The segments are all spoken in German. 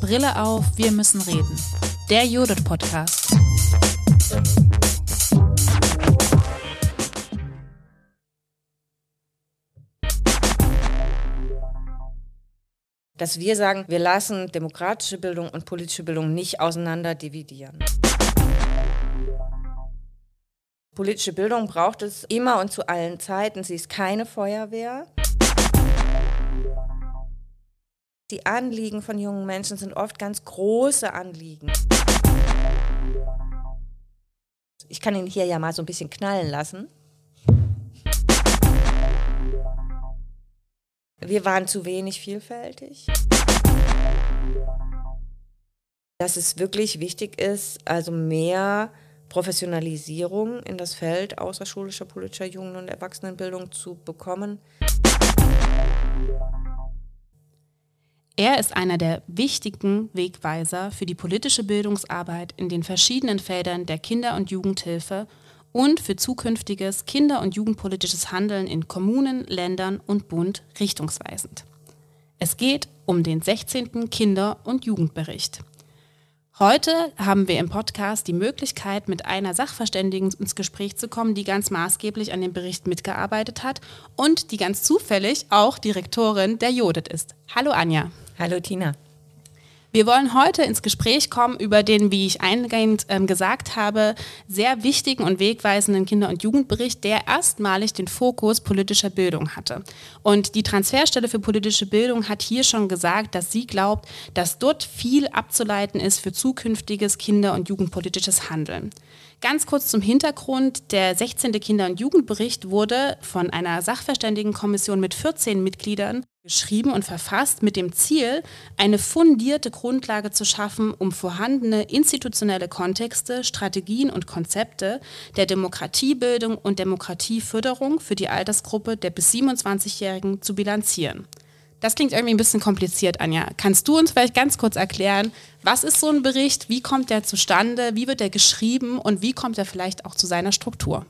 Brille auf, wir müssen reden. Der Judith Podcast. Dass wir sagen, wir lassen demokratische Bildung und politische Bildung nicht auseinander dividieren. Politische Bildung braucht es immer und zu allen Zeiten. Sie ist keine Feuerwehr. Die Anliegen von jungen Menschen sind oft ganz große Anliegen. Ich kann ihn hier ja mal so ein bisschen knallen lassen. Wir waren zu wenig vielfältig. Dass es wirklich wichtig ist, also mehr Professionalisierung in das Feld außerschulischer politischer Jugend- und Erwachsenenbildung zu bekommen. Er ist einer der wichtigen Wegweiser für die politische Bildungsarbeit in den verschiedenen Feldern der Kinder- und Jugendhilfe und für zukünftiges kinder- und jugendpolitisches Handeln in Kommunen, Ländern und Bund richtungsweisend. Es geht um den 16. Kinder- und Jugendbericht. Heute haben wir im Podcast die Möglichkeit, mit einer Sachverständigen ins Gespräch zu kommen, die ganz maßgeblich an dem Bericht mitgearbeitet hat und die ganz zufällig auch Direktorin der Jodet ist. Hallo Anja. Hallo Tina. Wir wollen heute ins Gespräch kommen über den, wie ich eingehend ähm, gesagt habe, sehr wichtigen und wegweisenden Kinder- und Jugendbericht, der erstmalig den Fokus politischer Bildung hatte. Und die Transferstelle für politische Bildung hat hier schon gesagt, dass sie glaubt, dass dort viel abzuleiten ist für zukünftiges Kinder- und Jugendpolitisches Handeln. Ganz kurz zum Hintergrund. Der 16. Kinder- und Jugendbericht wurde von einer Sachverständigenkommission mit 14 Mitgliedern geschrieben und verfasst mit dem Ziel, eine fundierte Grundlage zu schaffen, um vorhandene institutionelle Kontexte, Strategien und Konzepte der Demokratiebildung und Demokratieförderung für die Altersgruppe der bis 27-Jährigen zu bilanzieren. Das klingt irgendwie ein bisschen kompliziert, Anja. Kannst du uns vielleicht ganz kurz erklären, was ist so ein Bericht, wie kommt der zustande, wie wird er geschrieben und wie kommt er vielleicht auch zu seiner Struktur?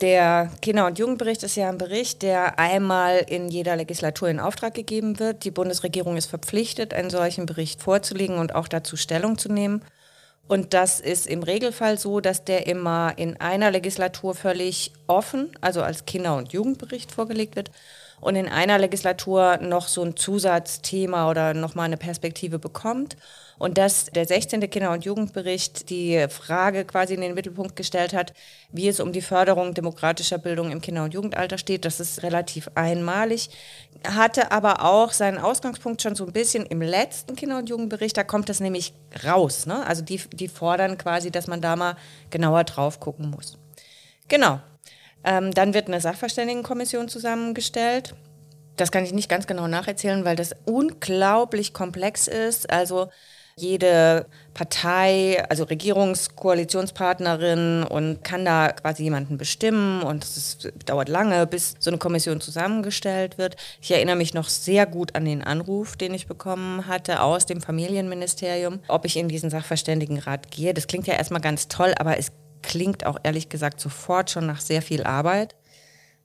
Der Kinder- und Jugendbericht ist ja ein Bericht, der einmal in jeder Legislatur in Auftrag gegeben wird. Die Bundesregierung ist verpflichtet, einen solchen Bericht vorzulegen und auch dazu Stellung zu nehmen. Und das ist im Regelfall so, dass der immer in einer Legislatur völlig offen, also als Kinder- und Jugendbericht vorgelegt wird und in einer Legislatur noch so ein Zusatzthema oder nochmal eine Perspektive bekommt. Und dass der 16. Kinder- und Jugendbericht die Frage quasi in den Mittelpunkt gestellt hat, wie es um die Förderung demokratischer Bildung im Kinder- und Jugendalter steht, das ist relativ einmalig. Hatte aber auch seinen Ausgangspunkt schon so ein bisschen im letzten Kinder- und Jugendbericht, da kommt das nämlich raus. Ne? Also die, die fordern quasi, dass man da mal genauer drauf gucken muss. Genau. Ähm, dann wird eine Sachverständigenkommission zusammengestellt. Das kann ich nicht ganz genau nacherzählen, weil das unglaublich komplex ist. Also jede Partei, also Regierungskoalitionspartnerin und kann da quasi jemanden bestimmen und es dauert lange, bis so eine Kommission zusammengestellt wird. Ich erinnere mich noch sehr gut an den Anruf, den ich bekommen hatte aus dem Familienministerium, ob ich in diesen Sachverständigenrat gehe. Das klingt ja erstmal ganz toll, aber es klingt auch ehrlich gesagt sofort schon nach sehr viel Arbeit.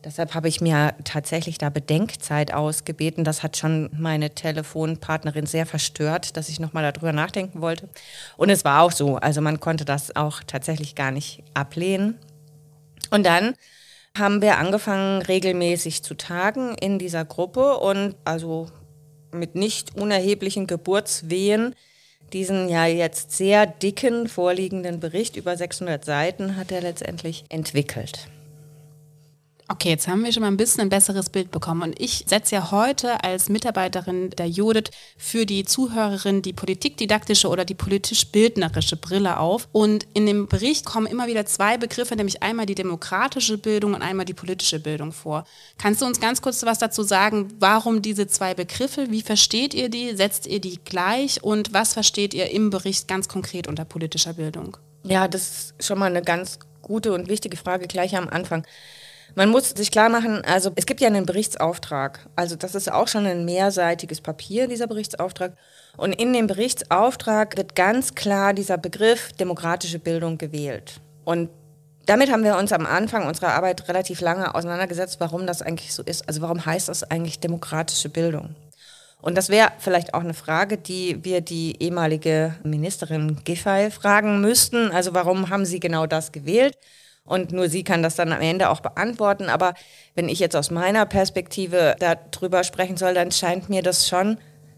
Deshalb habe ich mir tatsächlich da Bedenkzeit ausgebeten. Das hat schon meine Telefonpartnerin sehr verstört, dass ich nochmal darüber nachdenken wollte. Und es war auch so. Also man konnte das auch tatsächlich gar nicht ablehnen. Und dann haben wir angefangen, regelmäßig zu tagen in dieser Gruppe und also mit nicht unerheblichen Geburtswehen diesen ja jetzt sehr dicken vorliegenden Bericht über 600 Seiten hat er letztendlich entwickelt. Okay, jetzt haben wir schon mal ein bisschen ein besseres Bild bekommen. Und ich setze ja heute als Mitarbeiterin der Judith für die Zuhörerin die politikdidaktische oder die politisch-bildnerische Brille auf. Und in dem Bericht kommen immer wieder zwei Begriffe, nämlich einmal die demokratische Bildung und einmal die politische Bildung vor. Kannst du uns ganz kurz was dazu sagen, warum diese zwei Begriffe? Wie versteht ihr die? Setzt ihr die gleich? Und was versteht ihr im Bericht ganz konkret unter politischer Bildung? Ja, das ist schon mal eine ganz gute und wichtige Frage gleich am Anfang. Man muss sich klar machen, also es gibt ja einen Berichtsauftrag. Also das ist auch schon ein mehrseitiges Papier, dieser Berichtsauftrag. Und in dem Berichtsauftrag wird ganz klar dieser Begriff demokratische Bildung gewählt. Und damit haben wir uns am Anfang unserer Arbeit relativ lange auseinandergesetzt, warum das eigentlich so ist. Also warum heißt das eigentlich demokratische Bildung? Und das wäre vielleicht auch eine Frage, die wir die ehemalige Ministerin Giffey fragen müssten. Also warum haben Sie genau das gewählt? Und nur sie kann das dann am Ende auch beantworten. Aber wenn ich jetzt aus meiner Perspektive darüber sprechen soll, dann scheint mir das schon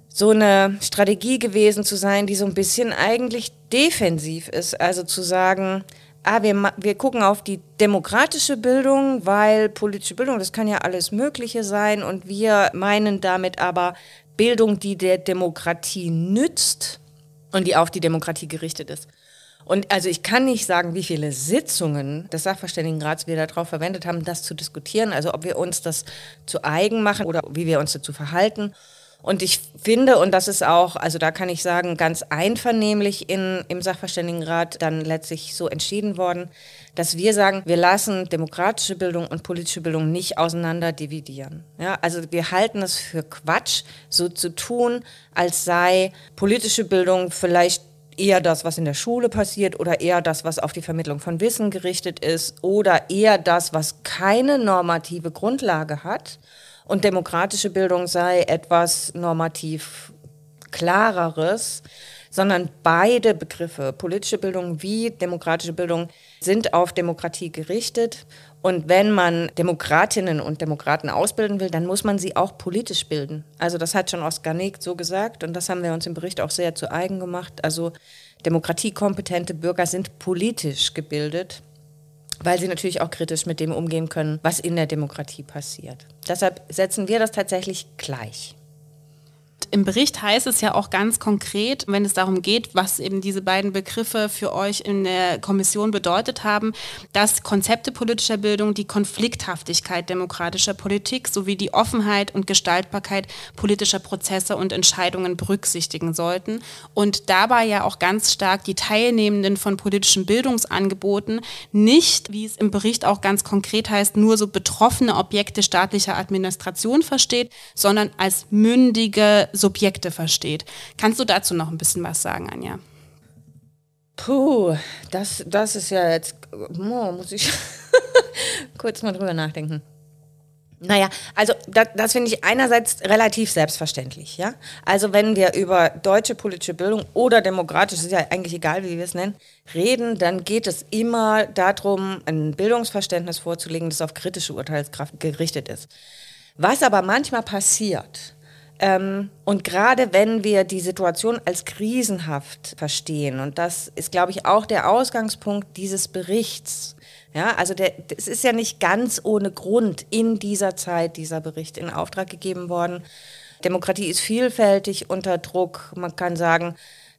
so eine Strategie gewesen zu sein, die so ein bisschen eigentlich defensiv ist. Also zu sagen, ah, wir, wir gucken auf die demokratische Bildung, weil politische Bildung, das kann ja alles Mögliche sein und wir meinen damit aber Bildung, die der Demokratie nützt und die auf die Demokratie gerichtet ist. Und also ich kann nicht sagen, wie viele Sitzungen des Sachverständigenrats wir darauf verwendet haben, das zu diskutieren, also ob wir uns das zu eigen machen oder wie wir uns dazu verhalten. Und ich finde, und das ist auch, also da kann ich sagen, ganz einvernehmlich in, im Sachverständigenrat dann letztlich so entschieden worden, dass wir sagen, wir lassen demokratische Bildung und politische Bildung nicht auseinander dividieren. Ja, also wir halten es für Quatsch, so zu tun, als sei politische Bildung vielleicht eher das, was in der Schule passiert oder eher das, was auf die Vermittlung von Wissen gerichtet ist oder eher das, was keine normative Grundlage hat und demokratische Bildung sei etwas normativ klareres, sondern beide Begriffe, politische Bildung wie demokratische Bildung, sind auf Demokratie gerichtet. Und wenn man Demokratinnen und Demokraten ausbilden will, dann muss man sie auch politisch bilden. Also das hat schon Oskar Nick so gesagt und das haben wir uns im Bericht auch sehr zu eigen gemacht. Also demokratiekompetente Bürger sind politisch gebildet weil sie natürlich auch kritisch mit dem umgehen können, was in der Demokratie passiert. Deshalb setzen wir das tatsächlich gleich. Im Bericht heißt es ja auch ganz konkret, wenn es darum geht, was eben diese beiden Begriffe für euch in der Kommission bedeutet haben, dass Konzepte politischer Bildung die Konflikthaftigkeit demokratischer Politik sowie die Offenheit und Gestaltbarkeit politischer Prozesse und Entscheidungen berücksichtigen sollten und dabei ja auch ganz stark die Teilnehmenden von politischen Bildungsangeboten nicht, wie es im Bericht auch ganz konkret heißt, nur so betroffene Objekte staatlicher Administration versteht, sondern als mündige Subjekte versteht. Kannst du dazu noch ein bisschen was sagen, Anja? Puh, das, das ist ja jetzt, oh, muss ich kurz mal drüber nachdenken. Naja, also das, das finde ich einerseits relativ selbstverständlich. Ja? Also wenn wir über deutsche politische Bildung oder demokratisch, ist ja eigentlich egal, wie wir es nennen, reden, dann geht es immer darum, ein Bildungsverständnis vorzulegen, das auf kritische Urteilskraft gerichtet ist. Was aber manchmal passiert, ähm, und gerade wenn wir die Situation als krisenhaft verstehen, und das ist, glaube ich, auch der Ausgangspunkt dieses Berichts. Ja, also es ist ja nicht ganz ohne Grund in dieser Zeit dieser Bericht in Auftrag gegeben worden. Demokratie ist vielfältig unter Druck. Man kann sagen,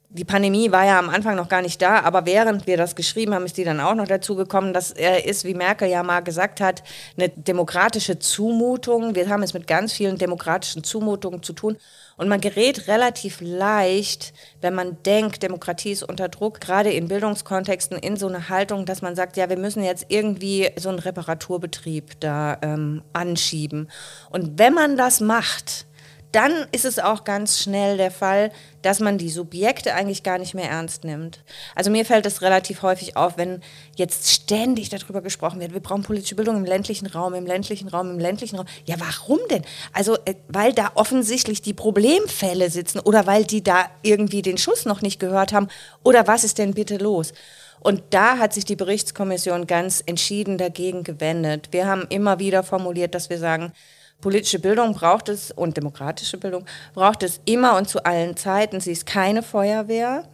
die Pandemie war ja am Anfang noch gar nicht da, aber während wir das geschrieben haben, ist die dann auch noch dazu gekommen. Das ist, wie Merkel ja mal gesagt hat, eine demokratische Zumutung. Wir haben es mit ganz vielen demokratischen Zumutungen zu tun. Und man gerät relativ leicht, wenn man denkt, Demokratie ist unter Druck, gerade in Bildungskontexten, in so eine Haltung, dass man sagt, ja, wir müssen jetzt irgendwie so einen Reparaturbetrieb da ähm, anschieben. Und wenn man das macht, dann ist es auch ganz schnell der Fall, dass man die Subjekte eigentlich gar nicht mehr ernst nimmt. Also mir fällt es relativ häufig auf, wenn jetzt ständig darüber gesprochen wird, wir brauchen politische Bildung im ländlichen Raum, im ländlichen Raum, im ländlichen Raum. Ja, warum denn? Also, äh, weil da offensichtlich die Problemfälle sitzen oder weil die da irgendwie den Schuss noch nicht gehört haben oder was ist denn bitte los? Und da hat sich die Berichtskommission ganz entschieden dagegen gewendet. Wir haben immer wieder formuliert, dass wir sagen, Politische Bildung braucht es und demokratische Bildung braucht es immer und zu allen Zeiten. Sie ist keine Feuerwehr.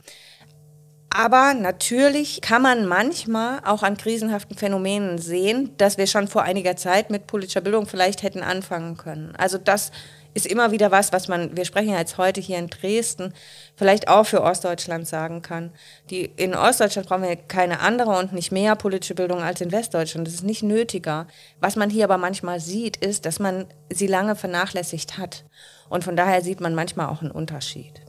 Aber natürlich kann man manchmal auch an krisenhaften Phänomenen sehen, dass wir schon vor einiger Zeit mit politischer Bildung vielleicht hätten anfangen können. Also das ist immer wieder was, was man, wir sprechen ja jetzt heute hier in Dresden, vielleicht auch für Ostdeutschland sagen kann. Die, in Ostdeutschland brauchen wir keine andere und nicht mehr politische Bildung als in Westdeutschland. Das ist nicht nötiger. Was man hier aber manchmal sieht, ist, dass man sie lange vernachlässigt hat. Und von daher sieht man manchmal auch einen Unterschied.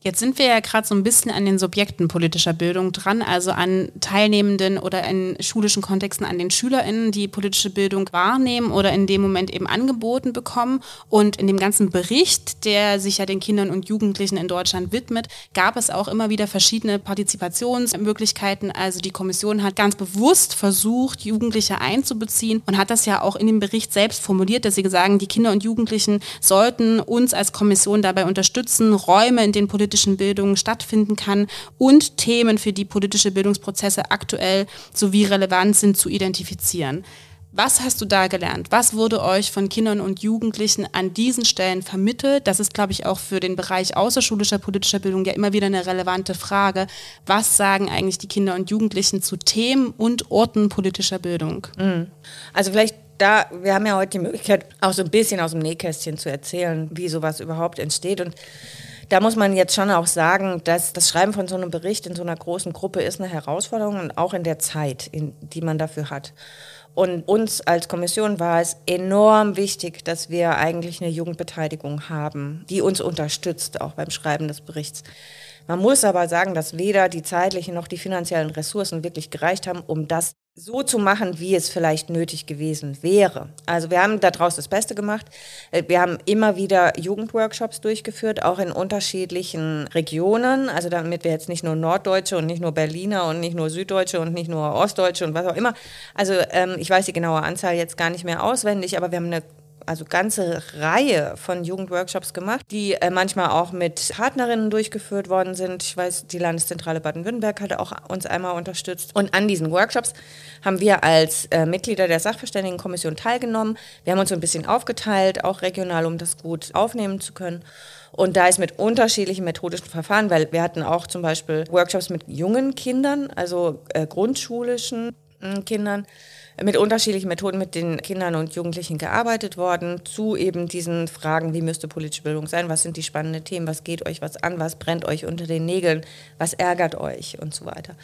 Jetzt sind wir ja gerade so ein bisschen an den Subjekten politischer Bildung dran, also an Teilnehmenden oder in schulischen Kontexten an den SchülerInnen, die politische Bildung wahrnehmen oder in dem Moment eben angeboten bekommen. Und in dem ganzen Bericht, der sich ja den Kindern und Jugendlichen in Deutschland widmet, gab es auch immer wieder verschiedene Partizipationsmöglichkeiten. Also die Kommission hat ganz bewusst versucht, Jugendliche einzubeziehen und hat das ja auch in dem Bericht selbst formuliert, dass sie sagen, die Kinder und Jugendlichen sollten uns als Kommission dabei unterstützen, Räume, in denen politische politischen Bildung stattfinden kann und Themen, für die politische Bildungsprozesse aktuell sowie relevant sind, zu identifizieren. Was hast du da gelernt? Was wurde euch von Kindern und Jugendlichen an diesen Stellen vermittelt? Das ist, glaube ich, auch für den Bereich außerschulischer politischer Bildung ja immer wieder eine relevante Frage. Was sagen eigentlich die Kinder und Jugendlichen zu Themen und Orten politischer Bildung? Mhm. Also vielleicht da, wir haben ja heute die Möglichkeit, auch so ein bisschen aus dem Nähkästchen zu erzählen, wie sowas überhaupt entsteht. Und da muss man jetzt schon auch sagen, dass das Schreiben von so einem Bericht in so einer großen Gruppe ist eine Herausforderung und auch in der Zeit, in, die man dafür hat. Und uns als Kommission war es enorm wichtig, dass wir eigentlich eine Jugendbeteiligung haben, die uns unterstützt, auch beim Schreiben des Berichts. Man muss aber sagen, dass weder die zeitlichen noch die finanziellen Ressourcen wirklich gereicht haben, um das so zu machen, wie es vielleicht nötig gewesen wäre. Also wir haben daraus das Beste gemacht. Äh, wir haben immer wieder Jugendworkshops durchgeführt, auch in unterschiedlichen Regionen. Also damit wir jetzt nicht nur Norddeutsche und nicht nur Berliner und nicht nur Süddeutsche und nicht nur Ostdeutsche und was auch immer. Also ähm, ich weiß die genaue Anzahl jetzt gar nicht mehr auswendig, aber wir haben eine also ganze Reihe von Jugendworkshops gemacht, die äh, manchmal auch mit Partnerinnen durchgeführt worden sind. Ich weiß, die Landeszentrale Baden-Württemberg hatte auch uns einmal unterstützt. Und an diesen Workshops haben wir als äh, Mitglieder der Sachverständigenkommission teilgenommen. Wir haben uns so ein bisschen aufgeteilt, auch regional, um das gut aufnehmen zu können. Und da ist mit unterschiedlichen methodischen Verfahren, weil wir hatten auch zum Beispiel Workshops mit jungen Kindern, also äh, grundschulischen äh, Kindern mit unterschiedlichen Methoden mit den Kindern und Jugendlichen gearbeitet worden, zu eben diesen Fragen, wie müsste politische Bildung sein, was sind die spannenden Themen, was geht euch was an, was brennt euch unter den Nägeln, was ärgert euch? Und so weiter.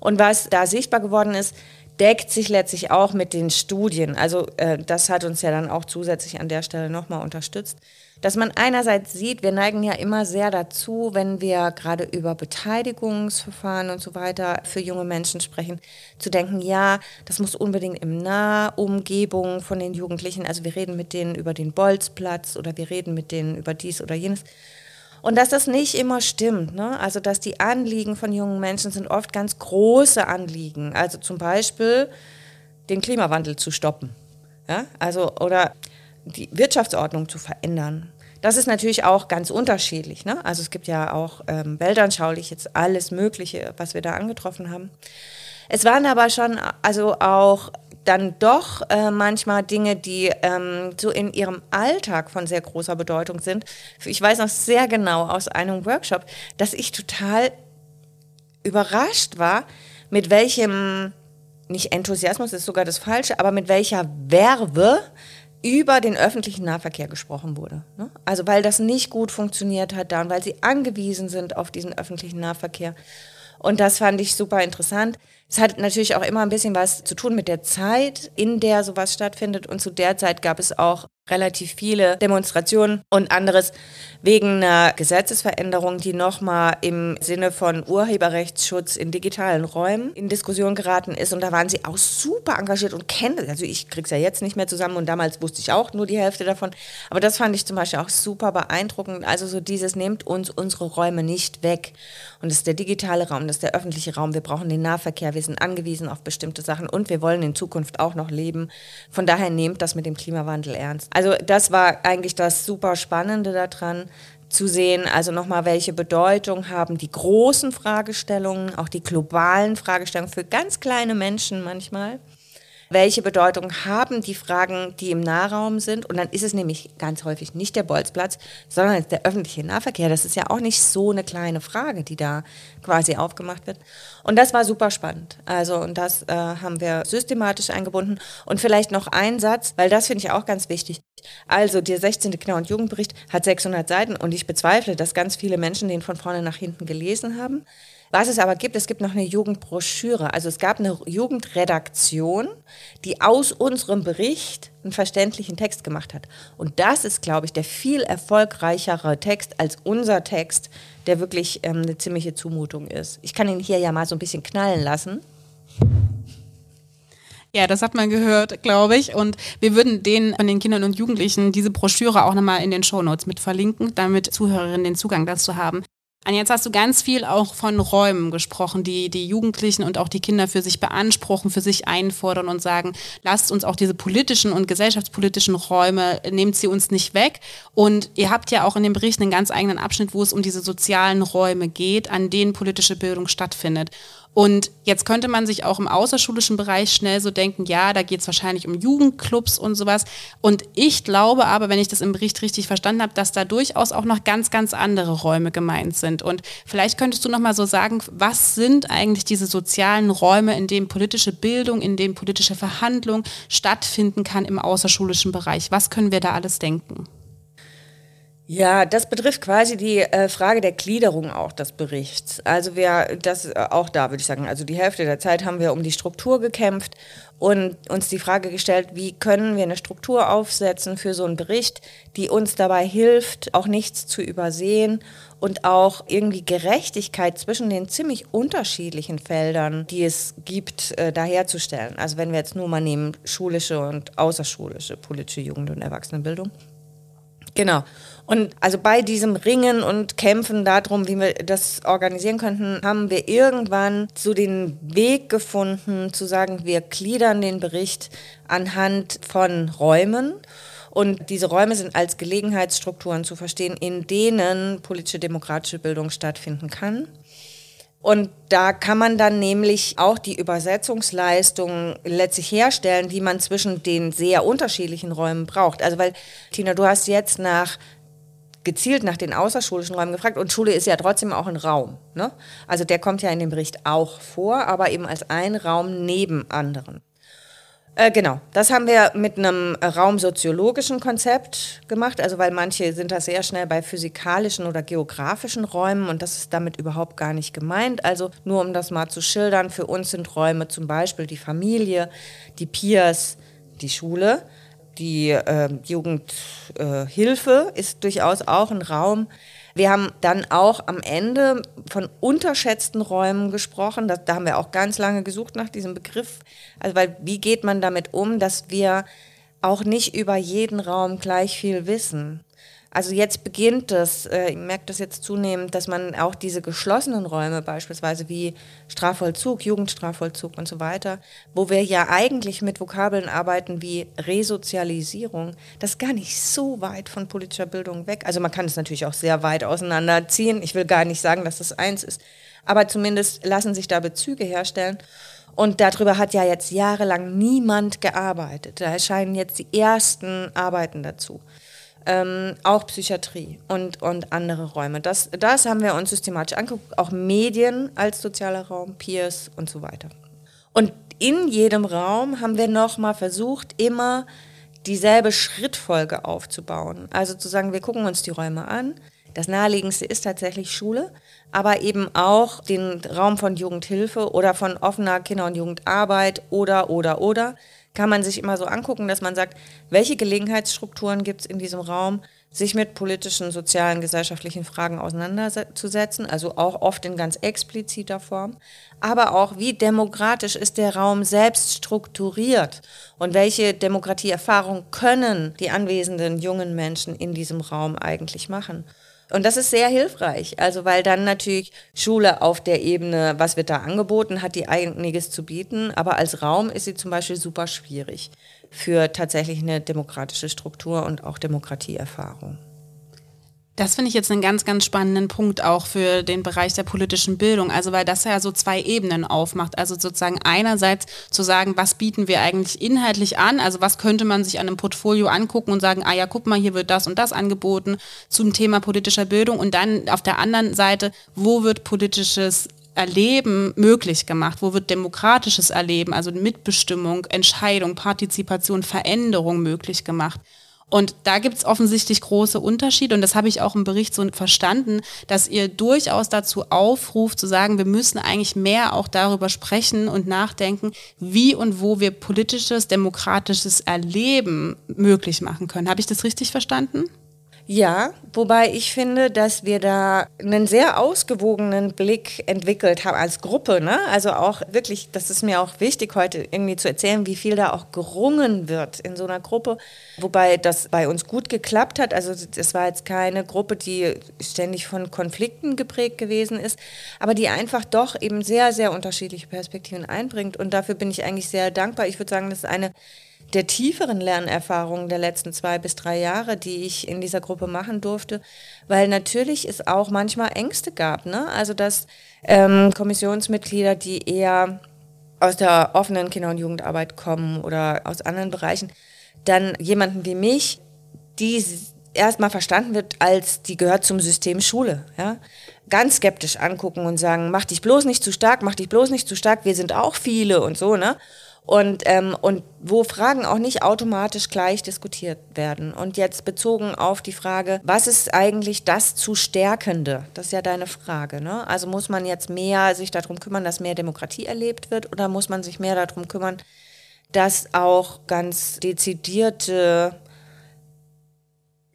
Und was da sichtbar geworden ist, deckt sich letztlich auch mit den Studien. Also äh, das hat uns ja dann auch zusätzlich an der Stelle nochmal unterstützt dass man einerseits sieht, wir neigen ja immer sehr dazu, wenn wir gerade über Beteiligungsverfahren und so weiter für junge Menschen sprechen, zu denken, ja, das muss unbedingt im Nahumgebung von den Jugendlichen, also wir reden mit denen über den Bolzplatz oder wir reden mit denen über dies oder jenes. Und dass das nicht immer stimmt. Ne? Also dass die Anliegen von jungen Menschen sind oft ganz große Anliegen. Also zum Beispiel den Klimawandel zu stoppen. Ja? Also, oder die Wirtschaftsordnung zu verändern. Das ist natürlich auch ganz unterschiedlich. Ne? Also es gibt ja auch ähm, weltanschaulich jetzt alles Mögliche, was wir da angetroffen haben. Es waren aber schon also auch dann doch äh, manchmal Dinge, die ähm, so in ihrem Alltag von sehr großer Bedeutung sind. Ich weiß noch sehr genau aus einem Workshop, dass ich total überrascht war, mit welchem, nicht Enthusiasmus ist sogar das Falsche, aber mit welcher Werbe über den öffentlichen Nahverkehr gesprochen wurde. Ne? Also weil das nicht gut funktioniert hat da und weil sie angewiesen sind auf diesen öffentlichen Nahverkehr. Und das fand ich super interessant. Es hat natürlich auch immer ein bisschen was zu tun mit der Zeit, in der sowas stattfindet. Und zu der Zeit gab es auch relativ viele Demonstrationen und anderes wegen einer Gesetzesveränderung, die nochmal im Sinne von Urheberrechtsschutz in digitalen Räumen in Diskussion geraten ist. Und da waren sie auch super engagiert und kennen, also ich krieg's ja jetzt nicht mehr zusammen und damals wusste ich auch nur die Hälfte davon. Aber das fand ich zum Beispiel auch super beeindruckend. Also so dieses nehmt uns unsere Räume nicht weg. Und das ist der digitale Raum, das ist der öffentliche Raum. Wir brauchen den Nahverkehr, wir sind angewiesen auf bestimmte Sachen und wir wollen in Zukunft auch noch leben. Von daher nehmt das mit dem Klimawandel ernst. Also das war eigentlich das super Spannende daran zu sehen, also nochmal, welche Bedeutung haben die großen Fragestellungen, auch die globalen Fragestellungen für ganz kleine Menschen manchmal welche Bedeutung haben die Fragen, die im Nahraum sind. Und dann ist es nämlich ganz häufig nicht der Bolzplatz, sondern der öffentliche Nahverkehr. Das ist ja auch nicht so eine kleine Frage, die da quasi aufgemacht wird. Und das war super spannend. Also, und das äh, haben wir systematisch eingebunden. Und vielleicht noch ein Satz, weil das finde ich auch ganz wichtig. Also, der 16. Kinder- und Jugendbericht hat 600 Seiten und ich bezweifle, dass ganz viele Menschen den von vorne nach hinten gelesen haben. Was es aber gibt, es gibt noch eine Jugendbroschüre. Also es gab eine Jugendredaktion, die aus unserem Bericht einen verständlichen Text gemacht hat. Und das ist, glaube ich, der viel erfolgreichere Text als unser Text, der wirklich ähm, eine ziemliche Zumutung ist. Ich kann ihn hier ja mal so ein bisschen knallen lassen. Ja, das hat man gehört, glaube ich. Und wir würden den von den Kindern und Jugendlichen diese Broschüre auch nochmal in den Shownotes mit verlinken, damit Zuhörerinnen den Zugang dazu haben. Und jetzt hast du ganz viel auch von Räumen gesprochen, die die Jugendlichen und auch die Kinder für sich beanspruchen, für sich einfordern und sagen, lasst uns auch diese politischen und gesellschaftspolitischen Räume, nehmt sie uns nicht weg. Und ihr habt ja auch in dem Bericht einen ganz eigenen Abschnitt, wo es um diese sozialen Räume geht, an denen politische Bildung stattfindet. Und jetzt könnte man sich auch im außerschulischen Bereich schnell so denken, ja, da geht es wahrscheinlich um Jugendclubs und sowas. Und ich glaube aber, wenn ich das im Bericht richtig verstanden habe, dass da durchaus auch noch ganz, ganz andere Räume gemeint sind. Und vielleicht könntest du noch mal so sagen, was sind eigentlich diese sozialen Räume, in denen politische Bildung, in denen politische Verhandlung stattfinden kann im außerschulischen Bereich? Was können wir da alles denken? Ja, das betrifft quasi die äh, Frage der Gliederung auch des Berichts. Also wir, das äh, auch da würde ich sagen, also die Hälfte der Zeit haben wir um die Struktur gekämpft und uns die Frage gestellt, wie können wir eine Struktur aufsetzen für so einen Bericht, die uns dabei hilft, auch nichts zu übersehen und auch irgendwie Gerechtigkeit zwischen den ziemlich unterschiedlichen Feldern, die es gibt, äh, daherzustellen. Also wenn wir jetzt nur mal nehmen, schulische und außerschulische politische Jugend- und Erwachsenenbildung. Genau. Und also bei diesem Ringen und Kämpfen darum, wie wir das organisieren könnten, haben wir irgendwann so den Weg gefunden, zu sagen, wir gliedern den Bericht anhand von Räumen. Und diese Räume sind als Gelegenheitsstrukturen zu verstehen, in denen politische demokratische Bildung stattfinden kann. Und da kann man dann nämlich auch die Übersetzungsleistung letztlich herstellen, die man zwischen den sehr unterschiedlichen Räumen braucht. Also weil, Tina, du hast jetzt nach gezielt nach den außerschulischen Räumen gefragt und Schule ist ja trotzdem auch ein Raum. Ne? Also der kommt ja in dem Bericht auch vor, aber eben als ein Raum neben anderen. Äh, genau, das haben wir mit einem raumsoziologischen Konzept gemacht, also weil manche sind da sehr schnell bei physikalischen oder geografischen Räumen und das ist damit überhaupt gar nicht gemeint. Also nur um das mal zu schildern, für uns sind Räume zum Beispiel die Familie, die Peers, die Schule die äh, Jugendhilfe äh, ist durchaus auch ein Raum. Wir haben dann auch am Ende von unterschätzten Räumen gesprochen. Das, da haben wir auch ganz lange gesucht nach diesem Begriff. Also, weil wie geht man damit um, dass wir auch nicht über jeden Raum gleich viel wissen? Also jetzt beginnt es, äh, ich merke das jetzt zunehmend, dass man auch diese geschlossenen Räume beispielsweise wie Strafvollzug, Jugendstrafvollzug und so weiter, wo wir ja eigentlich mit Vokabeln arbeiten wie Resozialisierung, das ist gar nicht so weit von politischer Bildung weg. Also man kann es natürlich auch sehr weit auseinanderziehen. Ich will gar nicht sagen, dass das eins ist, aber zumindest lassen sich da Bezüge herstellen. Und darüber hat ja jetzt jahrelang niemand gearbeitet. Da erscheinen jetzt die ersten Arbeiten dazu ähm, auch Psychiatrie und, und andere Räume. Das, das haben wir uns systematisch angeguckt, auch Medien als sozialer Raum, Peers und so weiter. Und in jedem Raum haben wir nochmal versucht, immer dieselbe Schrittfolge aufzubauen. Also zu sagen, wir gucken uns die Räume an. Das naheliegendste ist tatsächlich Schule, aber eben auch den Raum von Jugendhilfe oder von offener Kinder- und Jugendarbeit oder, oder, oder kann man sich immer so angucken, dass man sagt, welche Gelegenheitsstrukturen gibt es in diesem Raum, sich mit politischen, sozialen, gesellschaftlichen Fragen auseinanderzusetzen, also auch oft in ganz expliziter Form, aber auch, wie demokratisch ist der Raum selbst strukturiert und welche Demokratieerfahrung können die anwesenden jungen Menschen in diesem Raum eigentlich machen. Und das ist sehr hilfreich, also weil dann natürlich Schule auf der Ebene, was wird da angeboten, hat die einiges zu bieten, aber als Raum ist sie zum Beispiel super schwierig für tatsächlich eine demokratische Struktur und auch Demokratieerfahrung. Das finde ich jetzt einen ganz, ganz spannenden Punkt auch für den Bereich der politischen Bildung. Also weil das ja so zwei Ebenen aufmacht. Also sozusagen einerseits zu sagen, was bieten wir eigentlich inhaltlich an? Also was könnte man sich an einem Portfolio angucken und sagen, ah ja, guck mal, hier wird das und das angeboten zum Thema politischer Bildung. Und dann auf der anderen Seite, wo wird politisches Erleben möglich gemacht? Wo wird demokratisches Erleben, also Mitbestimmung, Entscheidung, Partizipation, Veränderung möglich gemacht? Und da gibt es offensichtlich große Unterschiede und das habe ich auch im Bericht so verstanden, dass ihr durchaus dazu aufruft, zu sagen, wir müssen eigentlich mehr auch darüber sprechen und nachdenken, wie und wo wir politisches, demokratisches Erleben möglich machen können. Habe ich das richtig verstanden? Ja, wobei ich finde, dass wir da einen sehr ausgewogenen Blick entwickelt haben als Gruppe. Ne? Also auch wirklich, das ist mir auch wichtig heute irgendwie zu erzählen, wie viel da auch gerungen wird in so einer Gruppe. Wobei das bei uns gut geklappt hat. Also es war jetzt keine Gruppe, die ständig von Konflikten geprägt gewesen ist, aber die einfach doch eben sehr, sehr unterschiedliche Perspektiven einbringt. Und dafür bin ich eigentlich sehr dankbar. Ich würde sagen, das ist eine der tieferen Lernerfahrungen der letzten zwei bis drei Jahre, die ich in dieser Gruppe machen durfte, weil natürlich es auch manchmal Ängste gab. Ne? Also dass ähm, Kommissionsmitglieder, die eher aus der offenen Kinder- und Jugendarbeit kommen oder aus anderen Bereichen, dann jemanden wie mich, die erstmal verstanden wird als, die gehört zum System Schule, ja, ganz skeptisch angucken und sagen, mach dich bloß nicht zu stark, mach dich bloß nicht zu stark, wir sind auch viele und so, ne? Und, ähm, und wo Fragen auch nicht automatisch gleich diskutiert werden. Und jetzt bezogen auf die Frage, was ist eigentlich das zu Stärkende? Das ist ja deine Frage. Ne? Also muss man jetzt mehr sich darum kümmern, dass mehr Demokratie erlebt wird oder muss man sich mehr darum kümmern, dass auch ganz dezidierte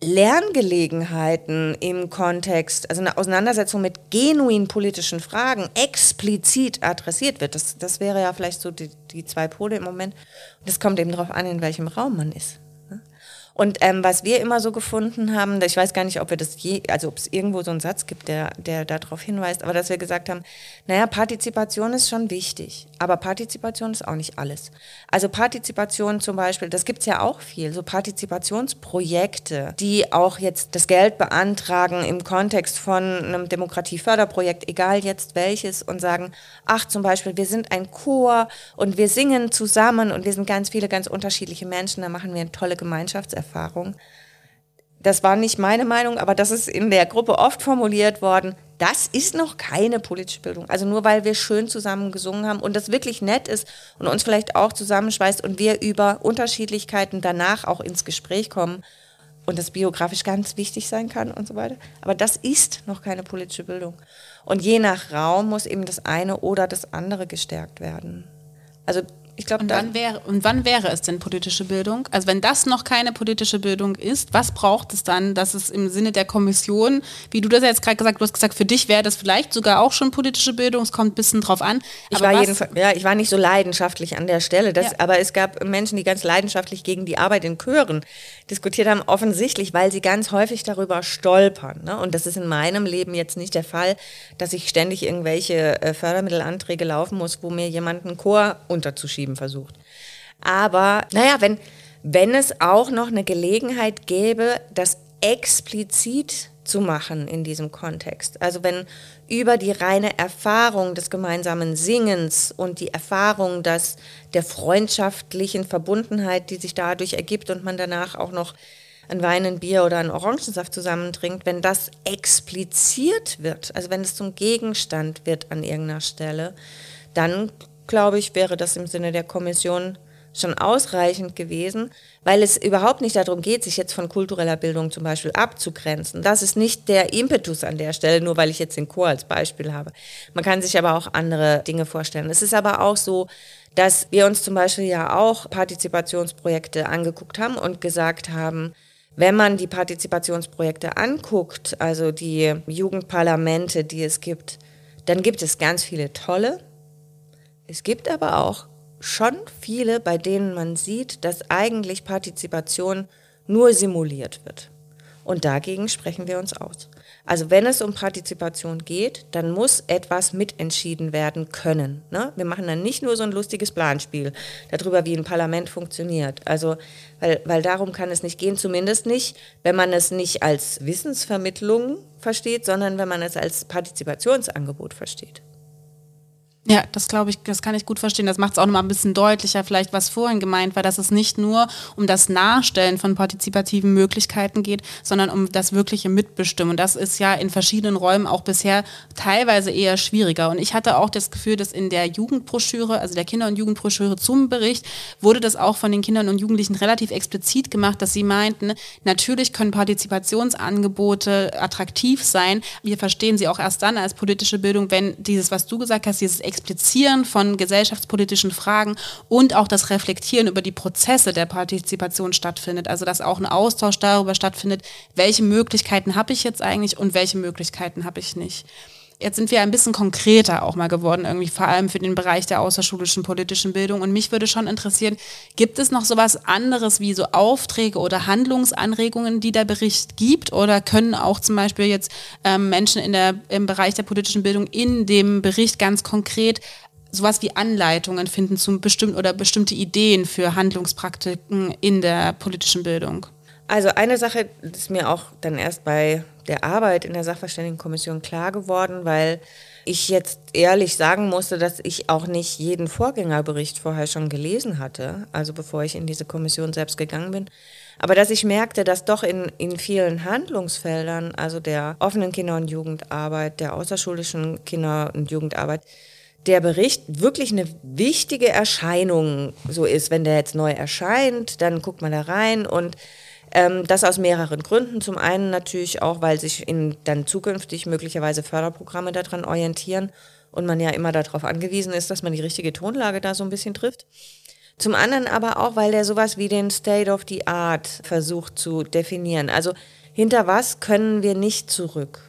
Lerngelegenheiten im Kontext, also eine Auseinandersetzung mit genuin politischen Fragen explizit adressiert wird. Das, das wäre ja vielleicht so die, die zwei Pole im Moment. Und es kommt eben darauf an, in welchem Raum man ist. Und ähm, was wir immer so gefunden haben, ich weiß gar nicht, ob wir das je, also ob es irgendwo so einen Satz gibt, der, der darauf hinweist, aber dass wir gesagt haben, naja, Partizipation ist schon wichtig, aber Partizipation ist auch nicht alles. Also Partizipation zum Beispiel, das gibt's ja auch viel, so Partizipationsprojekte, die auch jetzt das Geld beantragen im Kontext von einem Demokratieförderprojekt, egal jetzt welches, und sagen, ach zum Beispiel, wir sind ein Chor und wir singen zusammen und wir sind ganz viele, ganz unterschiedliche Menschen, da machen wir eine tolle Gemeinschaftserfahrung. Erfahrung. Das war nicht meine Meinung, aber das ist in der Gruppe oft formuliert worden. Das ist noch keine politische Bildung. Also nur weil wir schön zusammen gesungen haben und das wirklich nett ist und uns vielleicht auch zusammenschweißt und wir über Unterschiedlichkeiten danach auch ins Gespräch kommen und das biografisch ganz wichtig sein kann und so weiter. Aber das ist noch keine politische Bildung. Und je nach Raum muss eben das eine oder das andere gestärkt werden. Also ich glaube, und, wann wäre, und wann wäre es denn politische Bildung? Also wenn das noch keine politische Bildung ist, was braucht es dann, dass es im Sinne der Kommission, wie du das jetzt gerade gesagt, du hast gesagt, für dich wäre das vielleicht sogar auch schon politische Bildung, es kommt ein bisschen drauf an. Ich war, jedenfalls, ja, ich war nicht so leidenschaftlich an der Stelle, das, ja. aber es gab Menschen, die ganz leidenschaftlich gegen die Arbeit in Chören diskutiert haben, offensichtlich, weil sie ganz häufig darüber stolpern. Ne? Und das ist in meinem Leben jetzt nicht der Fall, dass ich ständig irgendwelche äh, Fördermittelanträge laufen muss, wo mir jemand einen Chor unterzuschieben schieben versucht. Aber naja, wenn, wenn es auch noch eine Gelegenheit gäbe, das explizit zu machen in diesem Kontext. Also wenn über die reine Erfahrung des gemeinsamen Singens und die Erfahrung dass der freundschaftlichen Verbundenheit, die sich dadurch ergibt und man danach auch noch ein Wein, ein Bier oder einen Orangensaft zusammentrinkt, wenn das expliziert wird, also wenn es zum Gegenstand wird an irgendeiner Stelle, dann glaube ich, wäre das im Sinne der Kommission schon ausreichend gewesen, weil es überhaupt nicht darum geht, sich jetzt von kultureller Bildung zum Beispiel abzugrenzen. Das ist nicht der Impetus an der Stelle, nur weil ich jetzt den Chor als Beispiel habe. Man kann sich aber auch andere Dinge vorstellen. Es ist aber auch so, dass wir uns zum Beispiel ja auch Partizipationsprojekte angeguckt haben und gesagt haben, wenn man die Partizipationsprojekte anguckt, also die Jugendparlamente, die es gibt, dann gibt es ganz viele tolle, es gibt aber auch schon viele, bei denen man sieht, dass eigentlich Partizipation nur simuliert wird. Und dagegen sprechen wir uns aus. Also wenn es um Partizipation geht, dann muss etwas mitentschieden werden können. Ne? Wir machen dann nicht nur so ein lustiges Planspiel darüber, wie ein Parlament funktioniert. Also, weil, weil darum kann es nicht gehen, zumindest nicht, wenn man es nicht als Wissensvermittlung versteht, sondern wenn man es als Partizipationsangebot versteht. Ja, das glaube ich, das kann ich gut verstehen. Das macht es auch nochmal ein bisschen deutlicher, vielleicht was vorhin gemeint war, dass es nicht nur um das Nachstellen von partizipativen Möglichkeiten geht, sondern um das wirkliche Mitbestimmen. Und das ist ja in verschiedenen Räumen auch bisher teilweise eher schwieriger. Und ich hatte auch das Gefühl, dass in der Jugendbroschüre, also der Kinder- und Jugendbroschüre zum Bericht, wurde das auch von den Kindern und Jugendlichen relativ explizit gemacht, dass sie meinten, natürlich können Partizipationsangebote attraktiv sein. Wir verstehen sie auch erst dann als politische Bildung, wenn dieses, was du gesagt hast, dieses Explizieren von gesellschaftspolitischen Fragen und auch das Reflektieren über die Prozesse der Partizipation stattfindet. Also dass auch ein Austausch darüber stattfindet, welche Möglichkeiten habe ich jetzt eigentlich und welche Möglichkeiten habe ich nicht. Jetzt sind wir ein bisschen konkreter auch mal geworden, irgendwie vor allem für den Bereich der außerschulischen politischen Bildung. Und mich würde schon interessieren, gibt es noch sowas anderes wie so Aufträge oder Handlungsanregungen, die der Bericht gibt? Oder können auch zum Beispiel jetzt ähm, Menschen in der, im Bereich der politischen Bildung in dem Bericht ganz konkret sowas wie Anleitungen finden zum bestimmten oder bestimmte Ideen für Handlungspraktiken in der politischen Bildung? Also eine Sache ist mir auch dann erst bei der Arbeit in der Sachverständigenkommission klar geworden, weil ich jetzt ehrlich sagen musste, dass ich auch nicht jeden Vorgängerbericht vorher schon gelesen hatte, also bevor ich in diese Kommission selbst gegangen bin. Aber dass ich merkte, dass doch in, in vielen Handlungsfeldern, also der offenen Kinder- und Jugendarbeit, der außerschulischen Kinder- und Jugendarbeit, der Bericht wirklich eine wichtige Erscheinung so ist. Wenn der jetzt neu erscheint, dann guckt man da rein und ähm, das aus mehreren Gründen. Zum einen natürlich auch, weil sich in, dann zukünftig möglicherweise Förderprogramme daran orientieren und man ja immer darauf angewiesen ist, dass man die richtige Tonlage da so ein bisschen trifft. Zum anderen aber auch, weil der sowas wie den State of the Art versucht zu definieren. Also hinter was können wir nicht zurück?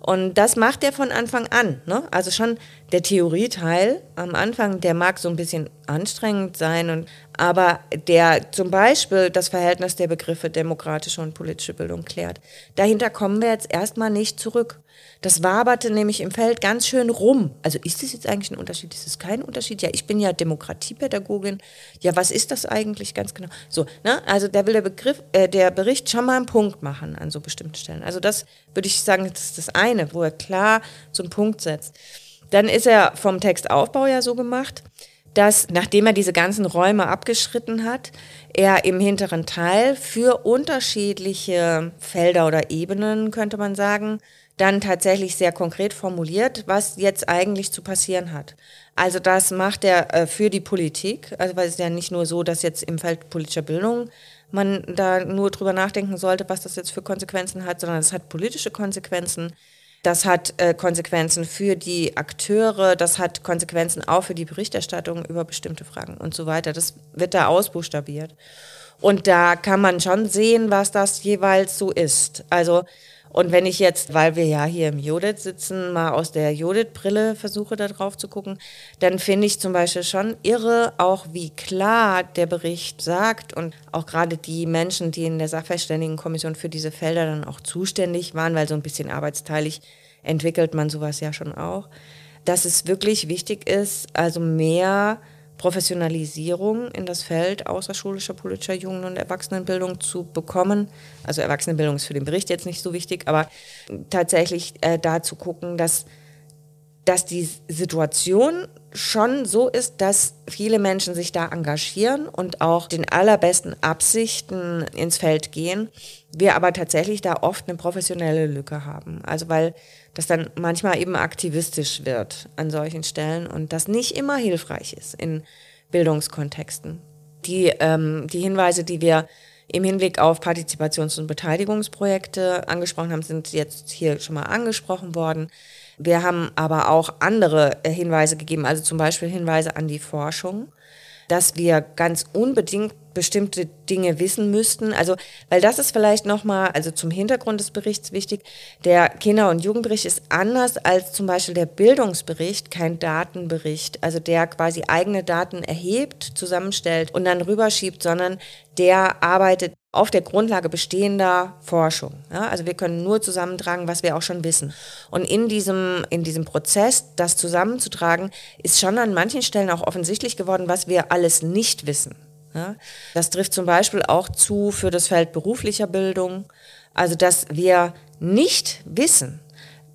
Und das macht er von Anfang an. Ne? Also schon der Theorieteil am Anfang, der mag so ein bisschen anstrengend sein, und, aber der zum Beispiel das Verhältnis der Begriffe demokratische und politische Bildung klärt. Dahinter kommen wir jetzt erstmal nicht zurück. Das waberte nämlich im Feld ganz schön rum. Also ist das jetzt eigentlich ein Unterschied? Ist es kein Unterschied? Ja, ich bin ja Demokratiepädagogin. Ja, was ist das eigentlich ganz genau? So, ne? Also da will der Begriff, äh, der Bericht schon mal einen Punkt machen an so bestimmten Stellen. Also das würde ich sagen, das ist das eine, wo er klar so einen Punkt setzt. Dann ist er vom Textaufbau ja so gemacht, dass nachdem er diese ganzen Räume abgeschritten hat, er im hinteren Teil für unterschiedliche Felder oder Ebenen, könnte man sagen, dann tatsächlich sehr konkret formuliert, was jetzt eigentlich zu passieren hat. Also das macht er äh, für die Politik, also weil es ja nicht nur so, dass jetzt im Feld politischer Bildung man da nur drüber nachdenken sollte, was das jetzt für Konsequenzen hat, sondern es hat politische Konsequenzen. Das hat äh, Konsequenzen für die Akteure, das hat Konsequenzen auch für die Berichterstattung über bestimmte Fragen und so weiter. Das wird da ausbuchstabiert. Und da kann man schon sehen, was das jeweils so ist. Also und wenn ich jetzt, weil wir ja hier im Jodit sitzen, mal aus der Jodit-Brille versuche, da drauf zu gucken, dann finde ich zum Beispiel schon irre, auch wie klar der Bericht sagt und auch gerade die Menschen, die in der Sachverständigenkommission für diese Felder dann auch zuständig waren, weil so ein bisschen arbeitsteilig entwickelt man sowas ja schon auch, dass es wirklich wichtig ist, also mehr Professionalisierung in das Feld außerschulischer politischer Jugend- und Erwachsenenbildung zu bekommen. Also Erwachsenenbildung ist für den Bericht jetzt nicht so wichtig, aber tatsächlich äh, da zu gucken, dass, dass die Situation schon so ist, dass viele Menschen sich da engagieren und auch den allerbesten Absichten ins Feld gehen, wir aber tatsächlich da oft eine professionelle Lücke haben. Also weil das dann manchmal eben aktivistisch wird an solchen Stellen und das nicht immer hilfreich ist in Bildungskontexten. Die, ähm, die Hinweise, die wir im Hinblick auf Partizipations- und Beteiligungsprojekte angesprochen haben, sind jetzt hier schon mal angesprochen worden. Wir haben aber auch andere äh, Hinweise gegeben, also zum Beispiel Hinweise an die Forschung, dass wir ganz unbedingt bestimmte Dinge wissen müssten. Also, weil das ist vielleicht nochmal, also zum Hintergrund des Berichts wichtig, der Kinder- und Jugendbericht ist anders als zum Beispiel der Bildungsbericht, kein Datenbericht, also der quasi eigene Daten erhebt, zusammenstellt und dann rüberschiebt, sondern der arbeitet auf der Grundlage bestehender Forschung. Ja, also wir können nur zusammentragen, was wir auch schon wissen. Und in diesem, in diesem Prozess, das zusammenzutragen, ist schon an manchen Stellen auch offensichtlich geworden, was wir alles nicht wissen. Ja, das trifft zum Beispiel auch zu für das Feld beruflicher Bildung. Also, dass wir nicht wissen,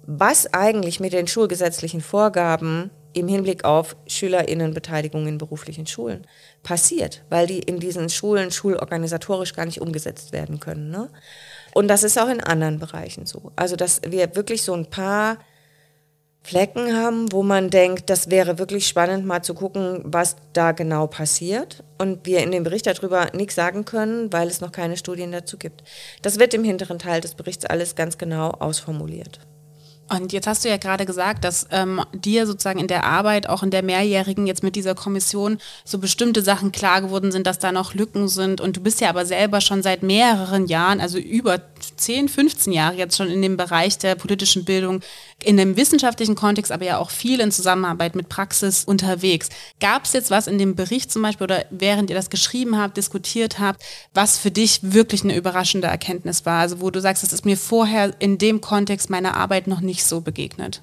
was eigentlich mit den schulgesetzlichen Vorgaben im Hinblick auf Schülerinnenbeteiligung in beruflichen Schulen passiert, weil die in diesen Schulen schulorganisatorisch gar nicht umgesetzt werden können. Ne? Und das ist auch in anderen Bereichen so. Also, dass wir wirklich so ein paar Flecken haben, wo man denkt, das wäre wirklich spannend, mal zu gucken, was da genau passiert. Und wir in dem Bericht darüber nichts sagen können, weil es noch keine Studien dazu gibt. Das wird im hinteren Teil des Berichts alles ganz genau ausformuliert. Und jetzt hast du ja gerade gesagt, dass ähm, dir sozusagen in der Arbeit, auch in der mehrjährigen jetzt mit dieser Kommission, so bestimmte Sachen klar geworden sind, dass da noch Lücken sind. Und du bist ja aber selber schon seit mehreren Jahren, also über 10, 15 Jahre jetzt schon in dem Bereich der politischen Bildung in dem wissenschaftlichen Kontext, aber ja auch viel in Zusammenarbeit mit Praxis unterwegs. Gab es jetzt was in dem Bericht zum Beispiel oder während ihr das geschrieben habt, diskutiert habt, was für dich wirklich eine überraschende Erkenntnis war? Also wo du sagst, das ist mir vorher in dem Kontext meiner Arbeit noch nicht so begegnet.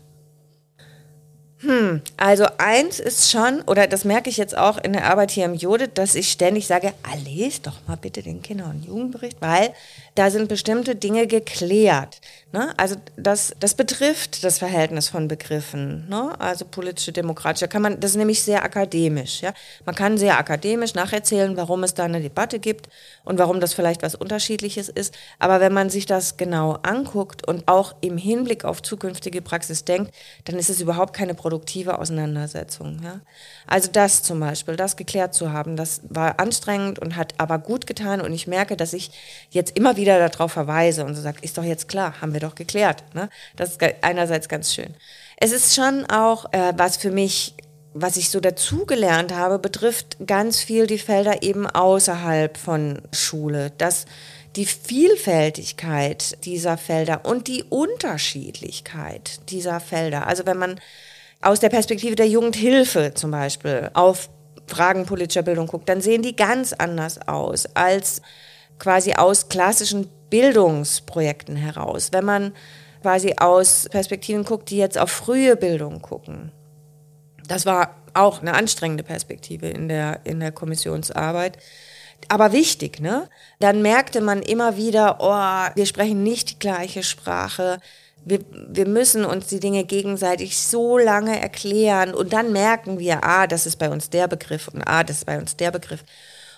Hm, also eins ist schon, oder das merke ich jetzt auch in der Arbeit hier im Judith, dass ich ständig sage, ah, lest doch mal bitte den Kinder- und Jugendbericht, weil da sind bestimmte Dinge geklärt. Ne? Also das, das betrifft das Verhältnis von Begriffen, ne? also politische, demokratische. Kann man, das ist nämlich sehr akademisch. Ja? Man kann sehr akademisch nacherzählen, warum es da eine Debatte gibt und warum das vielleicht was Unterschiedliches ist. Aber wenn man sich das genau anguckt und auch im Hinblick auf zukünftige Praxis denkt, dann ist es überhaupt keine produktive Auseinandersetzung. Ja? Also das zum Beispiel, das geklärt zu haben, das war anstrengend und hat aber gut getan. Und ich merke, dass ich jetzt immer wieder wieder darauf verweise und so sagt, ist doch jetzt klar, haben wir doch geklärt. Ne? Das ist einerseits ganz schön. Es ist schon auch, äh, was für mich, was ich so dazugelernt habe, betrifft ganz viel die Felder eben außerhalb von Schule. Dass die Vielfältigkeit dieser Felder und die Unterschiedlichkeit dieser Felder. Also wenn man aus der Perspektive der Jugendhilfe zum Beispiel auf Fragen politischer Bildung guckt, dann sehen die ganz anders aus als quasi aus klassischen Bildungsprojekten heraus. Wenn man quasi aus Perspektiven guckt, die jetzt auf frühe Bildung gucken. Das war auch eine anstrengende Perspektive in der, in der Kommissionsarbeit. Aber wichtig, ne? Dann merkte man immer wieder, oh, wir sprechen nicht die gleiche Sprache. Wir, wir müssen uns die Dinge gegenseitig so lange erklären und dann merken wir, ah, das ist bei uns der Begriff und ah, das ist bei uns der Begriff.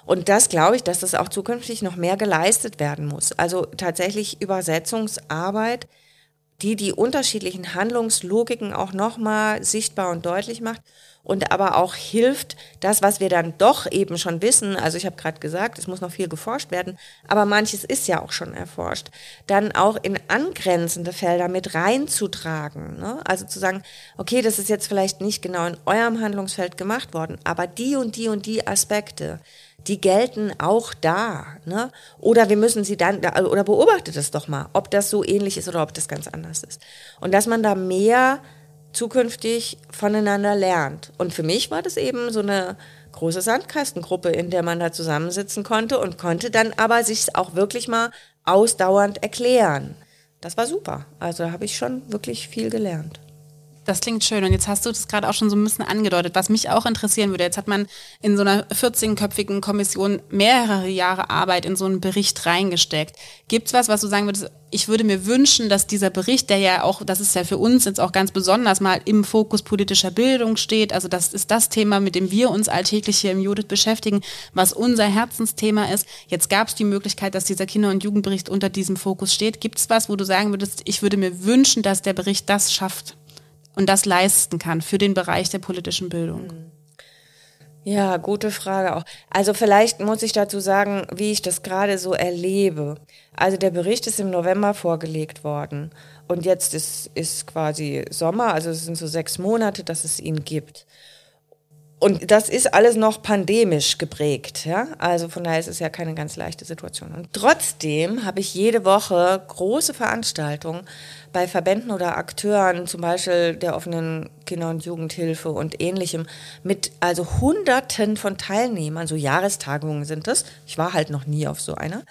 Und das glaube ich, dass das auch zukünftig noch mehr geleistet werden muss. Also tatsächlich Übersetzungsarbeit, die die unterschiedlichen Handlungslogiken auch nochmal sichtbar und deutlich macht und aber auch hilft, das, was wir dann doch eben schon wissen, also ich habe gerade gesagt, es muss noch viel geforscht werden, aber manches ist ja auch schon erforscht, dann auch in angrenzende Felder mit reinzutragen. Ne? Also zu sagen, okay, das ist jetzt vielleicht nicht genau in eurem Handlungsfeld gemacht worden, aber die und die und die Aspekte, die gelten auch da. Ne? Oder wir müssen sie dann, oder beobachtet es doch mal, ob das so ähnlich ist oder ob das ganz anders ist. Und dass man da mehr zukünftig voneinander lernt. Und für mich war das eben so eine große Sandkastengruppe, in der man da zusammensitzen konnte und konnte dann aber sich auch wirklich mal ausdauernd erklären. Das war super. Also da habe ich schon wirklich viel gelernt. Das klingt schön. Und jetzt hast du das gerade auch schon so ein bisschen angedeutet, was mich auch interessieren würde. Jetzt hat man in so einer 14-köpfigen Kommission mehrere Jahre Arbeit in so einen Bericht reingesteckt. Gibt es was, was du sagen würdest, ich würde mir wünschen, dass dieser Bericht, der ja auch, das ist ja für uns jetzt auch ganz besonders mal im Fokus politischer Bildung steht, also das ist das Thema, mit dem wir uns alltäglich hier im Judith beschäftigen, was unser Herzensthema ist. Jetzt gab es die Möglichkeit, dass dieser Kinder- und Jugendbericht unter diesem Fokus steht. Gibt es was, wo du sagen würdest, ich würde mir wünschen, dass der Bericht das schafft? Und das leisten kann für den Bereich der politischen Bildung? Ja, gute Frage auch. Also vielleicht muss ich dazu sagen, wie ich das gerade so erlebe. Also der Bericht ist im November vorgelegt worden und jetzt ist, ist quasi Sommer, also es sind so sechs Monate, dass es ihn gibt. Und das ist alles noch pandemisch geprägt, ja. Also von daher ist es ja keine ganz leichte Situation. Und trotzdem habe ich jede Woche große Veranstaltungen bei Verbänden oder Akteuren, zum Beispiel der offenen Kinder- und Jugendhilfe und ähnlichem, mit also Hunderten von Teilnehmern, so Jahrestagungen sind das. Ich war halt noch nie auf so einer,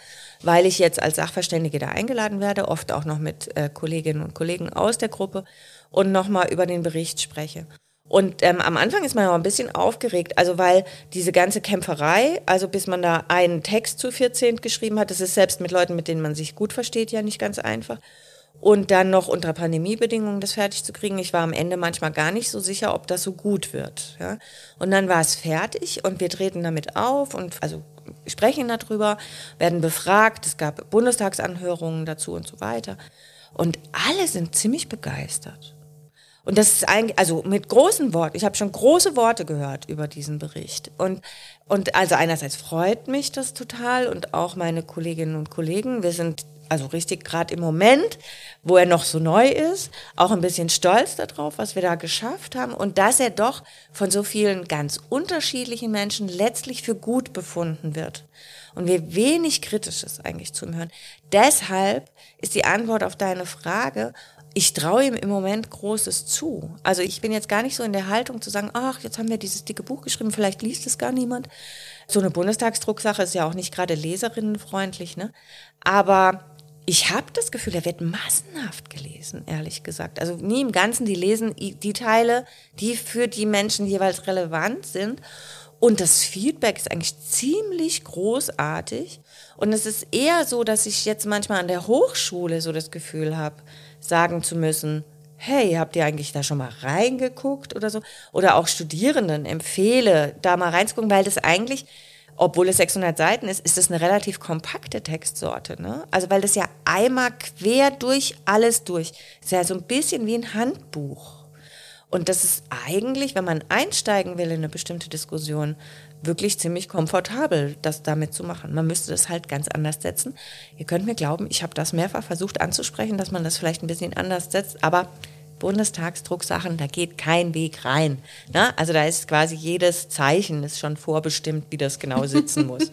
weil ich jetzt als Sachverständige da eingeladen werde, oft auch noch mit äh, Kolleginnen und Kollegen aus der Gruppe und nochmal über den Bericht spreche. Und ähm, am Anfang ist man ja auch ein bisschen aufgeregt, also weil diese ganze Kämpferei, also bis man da einen Text zu 14 geschrieben hat, das ist selbst mit Leuten, mit denen man sich gut versteht, ja nicht ganz einfach. und dann noch unter Pandemiebedingungen das fertig zu kriegen. Ich war am Ende manchmal gar nicht so sicher, ob das so gut wird. Ja. Und dann war es fertig und wir treten damit auf und also sprechen darüber, werden befragt. Es gab Bundestagsanhörungen dazu und so weiter. Und alle sind ziemlich begeistert. Und das ist eigentlich, also mit großen Worten, ich habe schon große Worte gehört über diesen Bericht. Und, und also einerseits freut mich das total und auch meine Kolleginnen und Kollegen. Wir sind also richtig gerade im Moment, wo er noch so neu ist, auch ein bisschen stolz darauf, was wir da geschafft haben und dass er doch von so vielen ganz unterschiedlichen Menschen letztlich für gut befunden wird. Und wir wenig Kritisches eigentlich zu ihm hören. Deshalb ist die Antwort auf deine Frage, ich traue ihm im Moment Großes zu. Also ich bin jetzt gar nicht so in der Haltung zu sagen, ach, jetzt haben wir dieses dicke Buch geschrieben, vielleicht liest es gar niemand. So eine Bundestagsdrucksache ist ja auch nicht gerade leserinnenfreundlich, ne? Aber ich habe das Gefühl, er wird massenhaft gelesen, ehrlich gesagt. Also nie im Ganzen, die lesen die Teile, die für die Menschen jeweils relevant sind. Und das Feedback ist eigentlich ziemlich großartig. Und es ist eher so, dass ich jetzt manchmal an der Hochschule so das Gefühl habe, sagen zu müssen, hey, habt ihr eigentlich da schon mal reingeguckt oder so? Oder auch Studierenden empfehle, da mal reinzugucken, weil das eigentlich obwohl es 600 Seiten ist, ist es eine relativ kompakte Textsorte. Ne? Also weil das ja einmal quer durch alles durch. Ist ja so ein bisschen wie ein Handbuch. Und das ist eigentlich, wenn man einsteigen will in eine bestimmte Diskussion, wirklich ziemlich komfortabel, das damit zu machen. Man müsste das halt ganz anders setzen. Ihr könnt mir glauben, ich habe das mehrfach versucht anzusprechen, dass man das vielleicht ein bisschen anders setzt, aber Bundestagsdrucksachen, da geht kein Weg rein. Ne? Also da ist quasi jedes Zeichen ist schon vorbestimmt, wie das genau sitzen muss.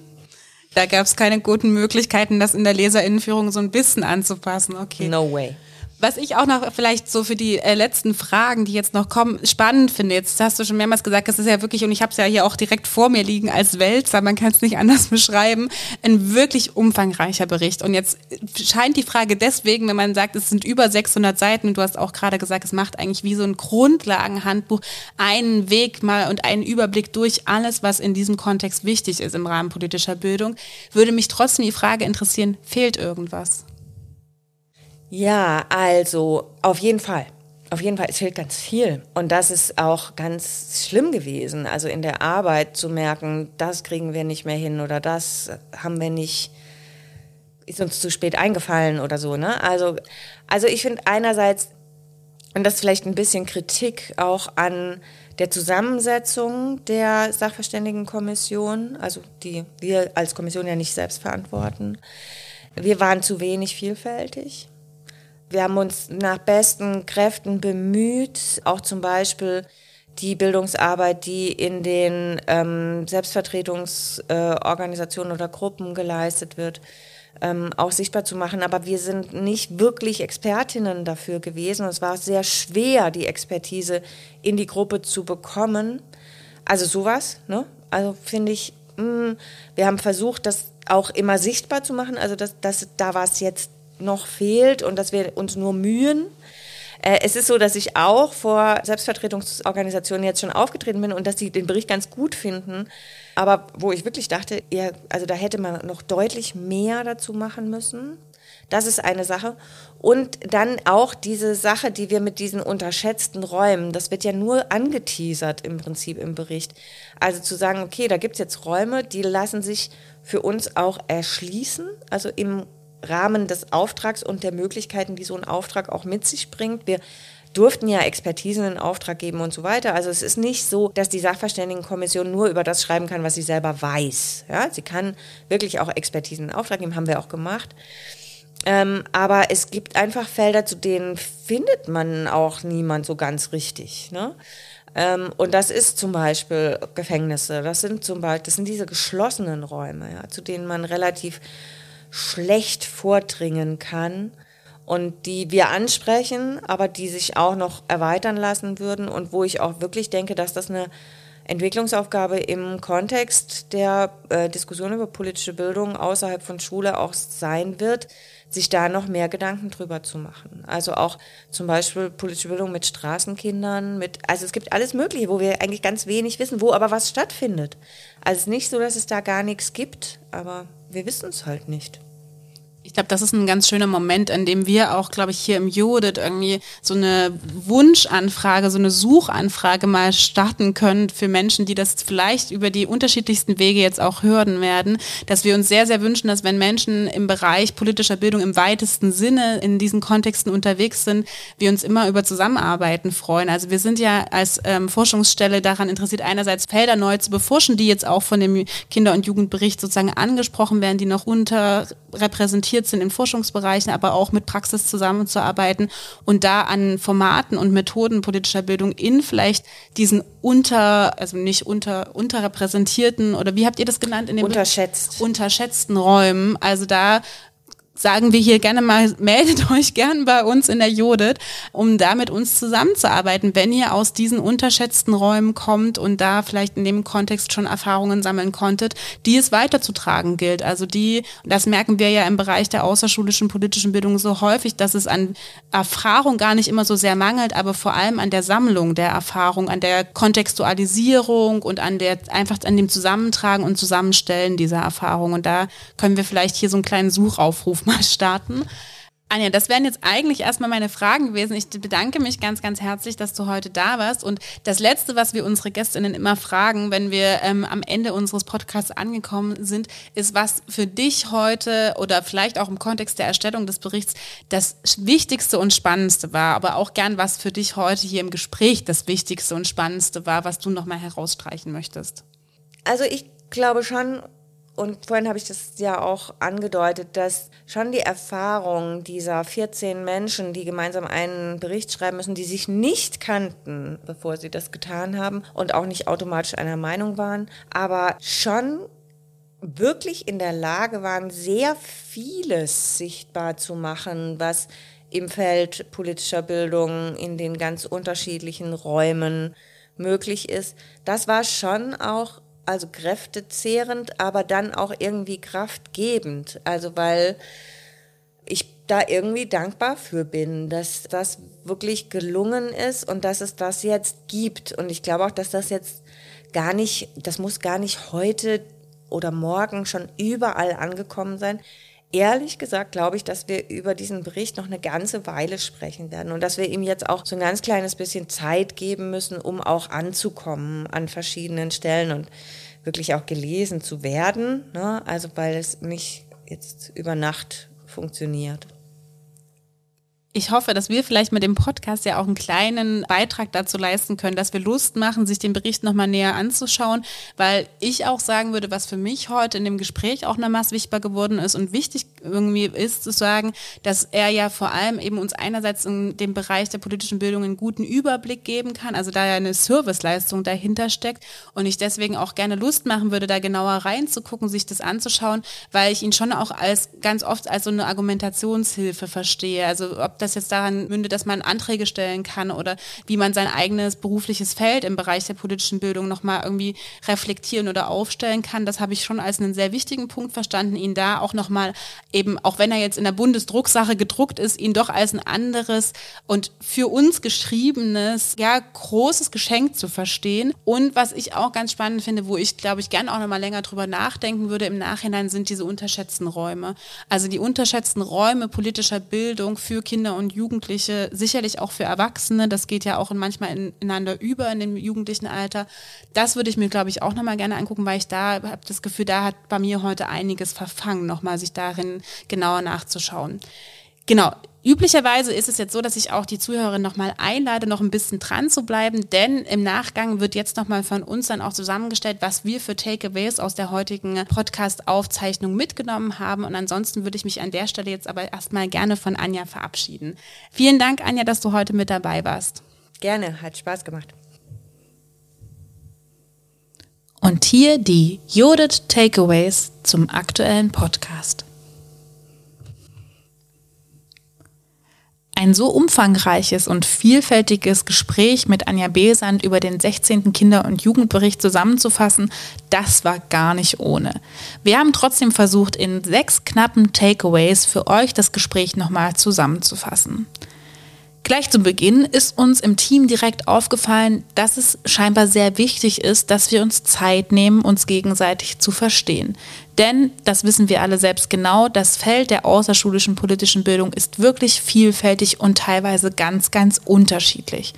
Da gab es keine guten Möglichkeiten, das in der Leserinnenführung so ein bisschen anzupassen. Okay. No way. Was ich auch noch vielleicht so für die äh, letzten Fragen, die jetzt noch kommen, spannend finde. Jetzt hast du schon mehrmals gesagt, das ist ja wirklich, und ich habe es ja hier auch direkt vor mir liegen als Wälzer, man kann es nicht anders beschreiben, ein wirklich umfangreicher Bericht. Und jetzt scheint die Frage deswegen, wenn man sagt, es sind über 600 Seiten, und du hast auch gerade gesagt, es macht eigentlich wie so ein Grundlagenhandbuch einen Weg mal und einen Überblick durch alles, was in diesem Kontext wichtig ist im Rahmen politischer Bildung, würde mich trotzdem die Frage interessieren, fehlt irgendwas? Ja, also auf jeden Fall. Auf jeden Fall, es fehlt ganz viel. Und das ist auch ganz schlimm gewesen. Also in der Arbeit zu merken, das kriegen wir nicht mehr hin oder das haben wir nicht, ist uns zu spät eingefallen oder so. Ne? Also, also ich finde einerseits, und das ist vielleicht ein bisschen Kritik auch an der Zusammensetzung der Sachverständigenkommission, also die wir als Kommission ja nicht selbst verantworten. Wir waren zu wenig vielfältig. Wir haben uns nach besten Kräften bemüht, auch zum Beispiel die Bildungsarbeit, die in den ähm, Selbstvertretungsorganisationen äh, oder Gruppen geleistet wird, ähm, auch sichtbar zu machen. Aber wir sind nicht wirklich Expertinnen dafür gewesen. Es war sehr schwer, die Expertise in die Gruppe zu bekommen. Also sowas, ne? Also finde ich, mh, mm, wir haben versucht, das auch immer sichtbar zu machen. Also das, das, da war es jetzt noch fehlt und dass wir uns nur mühen. Äh, es ist so, dass ich auch vor Selbstvertretungsorganisationen jetzt schon aufgetreten bin und dass sie den Bericht ganz gut finden. Aber wo ich wirklich dachte, ja, also da hätte man noch deutlich mehr dazu machen müssen. Das ist eine Sache. Und dann auch diese Sache, die wir mit diesen unterschätzten Räumen, das wird ja nur angeteasert im Prinzip im Bericht. Also zu sagen, okay, da gibt es jetzt Räume, die lassen sich für uns auch erschließen, also im Rahmen des Auftrags und der Möglichkeiten, die so ein Auftrag auch mit sich bringt. Wir durften ja Expertisen in Auftrag geben und so weiter. Also es ist nicht so, dass die Sachverständigenkommission nur über das schreiben kann, was sie selber weiß. Ja, sie kann wirklich auch Expertisen in Auftrag geben, haben wir auch gemacht. Ähm, aber es gibt einfach Felder, zu denen findet man auch niemand so ganz richtig. Ne? Ähm, und das ist zum Beispiel Gefängnisse. Das sind zum Beispiel, das sind diese geschlossenen Räume, ja, zu denen man relativ schlecht vordringen kann und die wir ansprechen, aber die sich auch noch erweitern lassen würden und wo ich auch wirklich denke, dass das eine Entwicklungsaufgabe im Kontext der äh, Diskussion über politische Bildung außerhalb von Schule auch sein wird, sich da noch mehr Gedanken drüber zu machen. Also auch zum Beispiel politische Bildung mit Straßenkindern, mit, also es gibt alles Mögliche, wo wir eigentlich ganz wenig wissen, wo aber was stattfindet. Also es ist nicht so, dass es da gar nichts gibt, aber wir wissen es halt nicht. Ich glaube, das ist ein ganz schöner Moment, an dem wir auch, glaube ich, hier im Judith irgendwie so eine Wunschanfrage, so eine Suchanfrage mal starten können für Menschen, die das vielleicht über die unterschiedlichsten Wege jetzt auch hören werden, dass wir uns sehr, sehr wünschen, dass wenn Menschen im Bereich politischer Bildung im weitesten Sinne in diesen Kontexten unterwegs sind, wir uns immer über Zusammenarbeiten freuen. Also wir sind ja als ähm, Forschungsstelle daran interessiert, einerseits Felder neu zu beforschen, die jetzt auch von dem Kinder- und Jugendbericht sozusagen angesprochen werden, die noch unterrepräsentiert interessiert sind in Forschungsbereichen, aber auch mit Praxis zusammenzuarbeiten und da an Formaten und Methoden politischer Bildung in vielleicht diesen unter, also nicht unter, unterrepräsentierten oder wie habt ihr das genannt? In den Unterschätzt. Unterschätzten Räumen. Also da sagen wir hier gerne mal, meldet euch gern bei uns in der Judith, um da mit uns zusammenzuarbeiten, wenn ihr aus diesen unterschätzten Räumen kommt und da vielleicht in dem Kontext schon Erfahrungen sammeln konntet, die es weiterzutragen gilt. Also die, das merken wir ja im Bereich der außerschulischen politischen Bildung so häufig, dass es an Erfahrung gar nicht immer so sehr mangelt, aber vor allem an der Sammlung der Erfahrung, an der Kontextualisierung und an der, einfach an dem Zusammentragen und Zusammenstellen dieser Erfahrung. Und da können wir vielleicht hier so einen kleinen Suchaufruf mal starten. Anja, das wären jetzt eigentlich erstmal meine Fragen gewesen. Ich bedanke mich ganz, ganz herzlich, dass du heute da warst. Und das Letzte, was wir unsere Gästinnen immer fragen, wenn wir ähm, am Ende unseres Podcasts angekommen sind, ist, was für dich heute oder vielleicht auch im Kontext der Erstellung des Berichts das Wichtigste und Spannendste war, aber auch gern, was für dich heute hier im Gespräch das Wichtigste und Spannendste war, was du nochmal herausstreichen möchtest. Also ich glaube schon, und vorhin habe ich das ja auch angedeutet, dass schon die Erfahrung dieser 14 Menschen, die gemeinsam einen Bericht schreiben müssen, die sich nicht kannten, bevor sie das getan haben und auch nicht automatisch einer Meinung waren, aber schon wirklich in der Lage waren, sehr vieles sichtbar zu machen, was im Feld politischer Bildung in den ganz unterschiedlichen Räumen möglich ist. Das war schon auch also kräftezehrend, aber dann auch irgendwie kraftgebend. Also weil ich da irgendwie dankbar für bin, dass das wirklich gelungen ist und dass es das jetzt gibt. Und ich glaube auch, dass das jetzt gar nicht, das muss gar nicht heute oder morgen schon überall angekommen sein. Ehrlich gesagt glaube ich, dass wir über diesen Bericht noch eine ganze Weile sprechen werden und dass wir ihm jetzt auch so ein ganz kleines bisschen Zeit geben müssen, um auch anzukommen an verschiedenen Stellen und wirklich auch gelesen zu werden. Ne? Also weil es nicht jetzt über Nacht funktioniert ich hoffe, dass wir vielleicht mit dem Podcast ja auch einen kleinen Beitrag dazu leisten können, dass wir Lust machen, sich den Bericht nochmal näher anzuschauen, weil ich auch sagen würde, was für mich heute in dem Gespräch auch nochmals wichtiger geworden ist und wichtig irgendwie ist zu sagen, dass er ja vor allem eben uns einerseits in dem Bereich der politischen Bildung einen guten Überblick geben kann, also da ja eine Serviceleistung dahinter steckt und ich deswegen auch gerne Lust machen würde, da genauer reinzugucken, sich das anzuschauen, weil ich ihn schon auch als ganz oft als so eine Argumentationshilfe verstehe. Also ob das jetzt daran mündet, dass man Anträge stellen kann oder wie man sein eigenes berufliches Feld im Bereich der politischen Bildung nochmal irgendwie reflektieren oder aufstellen kann. Das habe ich schon als einen sehr wichtigen Punkt verstanden, ihn da auch nochmal eben, auch wenn er jetzt in der Bundesdrucksache gedruckt ist, ihn doch als ein anderes und für uns geschriebenes, ja, großes Geschenk zu verstehen. Und was ich auch ganz spannend finde, wo ich, glaube ich, gern auch nochmal länger drüber nachdenken würde im Nachhinein, sind diese unterschätzten Räume. Also die unterschätzten Räume politischer Bildung für Kinder und Jugendliche, sicherlich auch für Erwachsene. Das geht ja auch manchmal ineinander über in dem jugendlichen Alter. Das würde ich mir, glaube ich, auch nochmal gerne angucken, weil ich da habe das Gefühl, da hat bei mir heute einiges verfangen, nochmal sich darin genauer nachzuschauen. Genau, Üblicherweise ist es jetzt so, dass ich auch die Zuhörerin nochmal einlade, noch ein bisschen dran zu bleiben, denn im Nachgang wird jetzt nochmal von uns dann auch zusammengestellt, was wir für Takeaways aus der heutigen Podcast-Aufzeichnung mitgenommen haben. Und ansonsten würde ich mich an der Stelle jetzt aber erstmal gerne von Anja verabschieden. Vielen Dank, Anja, dass du heute mit dabei warst. Gerne, hat Spaß gemacht. Und hier die Judith Takeaways zum aktuellen Podcast. Ein so umfangreiches und vielfältiges Gespräch mit Anja Besand über den 16. Kinder- und Jugendbericht zusammenzufassen, das war gar nicht ohne. Wir haben trotzdem versucht, in sechs knappen Takeaways für euch das Gespräch nochmal zusammenzufassen. Gleich zu Beginn ist uns im Team direkt aufgefallen, dass es scheinbar sehr wichtig ist, dass wir uns Zeit nehmen, uns gegenseitig zu verstehen. Denn, das wissen wir alle selbst genau, das Feld der außerschulischen politischen Bildung ist wirklich vielfältig und teilweise ganz, ganz unterschiedlich.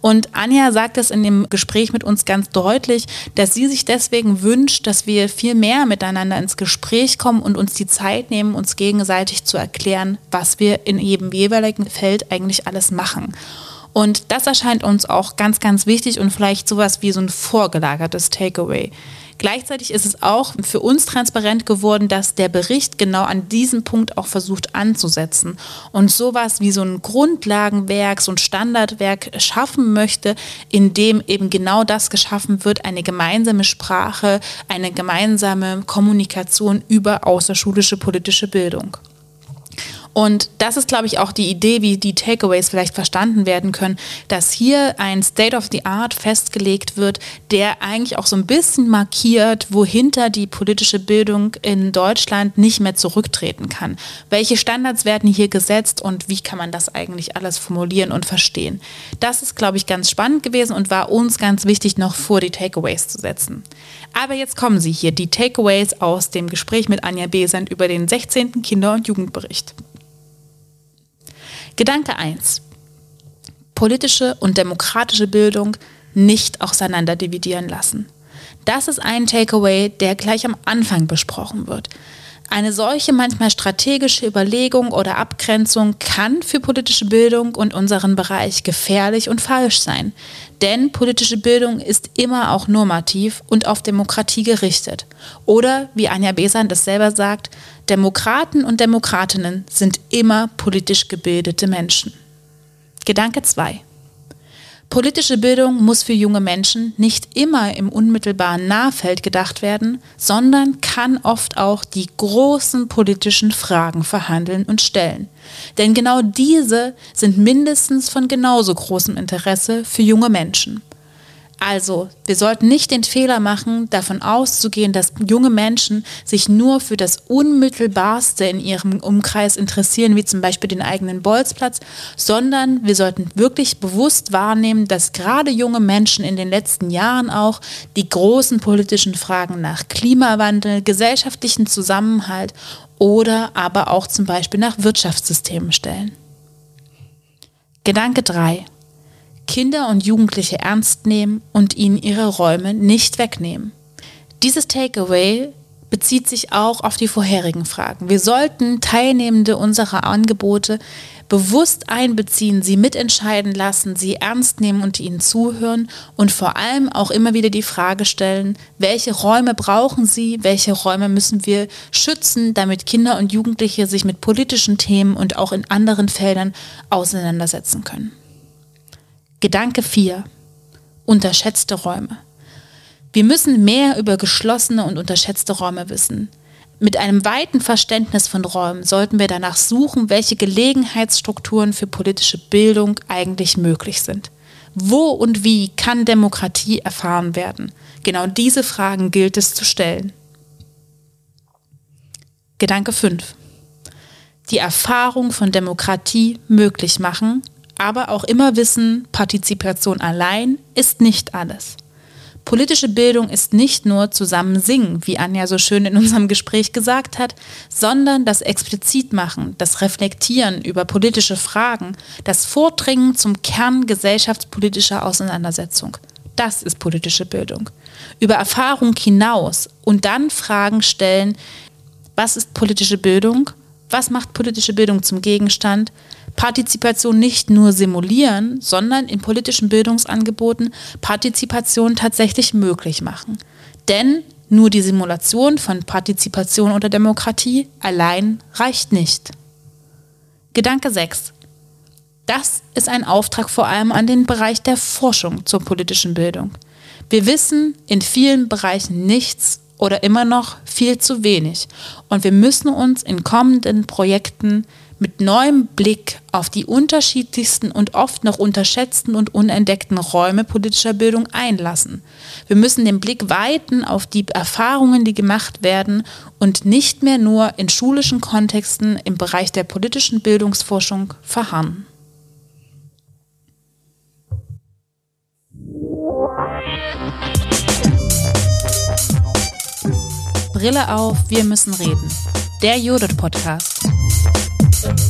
Und Anja sagt es in dem Gespräch mit uns ganz deutlich, dass sie sich deswegen wünscht, dass wir viel mehr miteinander ins Gespräch kommen und uns die Zeit nehmen, uns gegenseitig zu erklären, was wir in jedem jeweiligen Feld eigentlich alles machen. Und das erscheint uns auch ganz, ganz wichtig und vielleicht sowas wie so ein vorgelagertes Takeaway. Gleichzeitig ist es auch für uns transparent geworden, dass der Bericht genau an diesem Punkt auch versucht anzusetzen und sowas wie so ein Grundlagenwerk, so ein Standardwerk schaffen möchte, in dem eben genau das geschaffen wird, eine gemeinsame Sprache, eine gemeinsame Kommunikation über außerschulische politische Bildung. Und das ist, glaube ich, auch die Idee, wie die Takeaways vielleicht verstanden werden können, dass hier ein State of the Art festgelegt wird, der eigentlich auch so ein bisschen markiert, wohinter die politische Bildung in Deutschland nicht mehr zurücktreten kann. Welche Standards werden hier gesetzt und wie kann man das eigentlich alles formulieren und verstehen? Das ist, glaube ich, ganz spannend gewesen und war uns ganz wichtig, noch vor die Takeaways zu setzen. Aber jetzt kommen sie hier, die Takeaways aus dem Gespräch mit Anja Besend über den 16. Kinder- und Jugendbericht. Gedanke 1. Politische und demokratische Bildung nicht auseinander dividieren lassen. Das ist ein Takeaway, der gleich am Anfang besprochen wird. Eine solche manchmal strategische Überlegung oder Abgrenzung kann für politische Bildung und unseren Bereich gefährlich und falsch sein. Denn politische Bildung ist immer auch normativ und auf Demokratie gerichtet. Oder, wie Anja Besant es selber sagt, Demokraten und Demokratinnen sind immer politisch gebildete Menschen. Gedanke 2. Politische Bildung muss für junge Menschen nicht immer im unmittelbaren Nahfeld gedacht werden, sondern kann oft auch die großen politischen Fragen verhandeln und stellen. Denn genau diese sind mindestens von genauso großem Interesse für junge Menschen. Also, wir sollten nicht den Fehler machen, davon auszugehen, dass junge Menschen sich nur für das Unmittelbarste in ihrem Umkreis interessieren, wie zum Beispiel den eigenen Bolzplatz, sondern wir sollten wirklich bewusst wahrnehmen, dass gerade junge Menschen in den letzten Jahren auch die großen politischen Fragen nach Klimawandel, gesellschaftlichen Zusammenhalt oder aber auch zum Beispiel nach Wirtschaftssystemen stellen. Gedanke 3. Kinder und Jugendliche ernst nehmen und ihnen ihre Räume nicht wegnehmen. Dieses Takeaway bezieht sich auch auf die vorherigen Fragen. Wir sollten Teilnehmende unserer Angebote bewusst einbeziehen, sie mitentscheiden lassen, sie ernst nehmen und ihnen zuhören und vor allem auch immer wieder die Frage stellen, welche Räume brauchen sie, welche Räume müssen wir schützen, damit Kinder und Jugendliche sich mit politischen Themen und auch in anderen Feldern auseinandersetzen können. Gedanke 4. Unterschätzte Räume. Wir müssen mehr über geschlossene und unterschätzte Räume wissen. Mit einem weiten Verständnis von Räumen sollten wir danach suchen, welche Gelegenheitsstrukturen für politische Bildung eigentlich möglich sind. Wo und wie kann Demokratie erfahren werden? Genau diese Fragen gilt es zu stellen. Gedanke 5. Die Erfahrung von Demokratie möglich machen, aber auch immer wissen, Partizipation allein ist nicht alles. Politische Bildung ist nicht nur zusammen singen, wie Anja so schön in unserem Gespräch gesagt hat, sondern das Explizitmachen, das Reflektieren über politische Fragen, das Vordringen zum Kern gesellschaftspolitischer Auseinandersetzung. Das ist politische Bildung. Über Erfahrung hinaus und dann Fragen stellen, was ist politische Bildung? Was macht politische Bildung zum Gegenstand? Partizipation nicht nur simulieren, sondern in politischen Bildungsangeboten Partizipation tatsächlich möglich machen. Denn nur die Simulation von Partizipation oder Demokratie allein reicht nicht. Gedanke 6. Das ist ein Auftrag vor allem an den Bereich der Forschung zur politischen Bildung. Wir wissen in vielen Bereichen nichts oder immer noch viel zu wenig. Und wir müssen uns in kommenden Projekten mit neuem Blick auf die unterschiedlichsten und oft noch unterschätzten und unentdeckten Räume politischer Bildung einlassen. Wir müssen den Blick weiten auf die Erfahrungen, die gemacht werden und nicht mehr nur in schulischen Kontexten im Bereich der politischen Bildungsforschung verharren. Brille auf, wir müssen reden. Der Judith Podcast. Peace.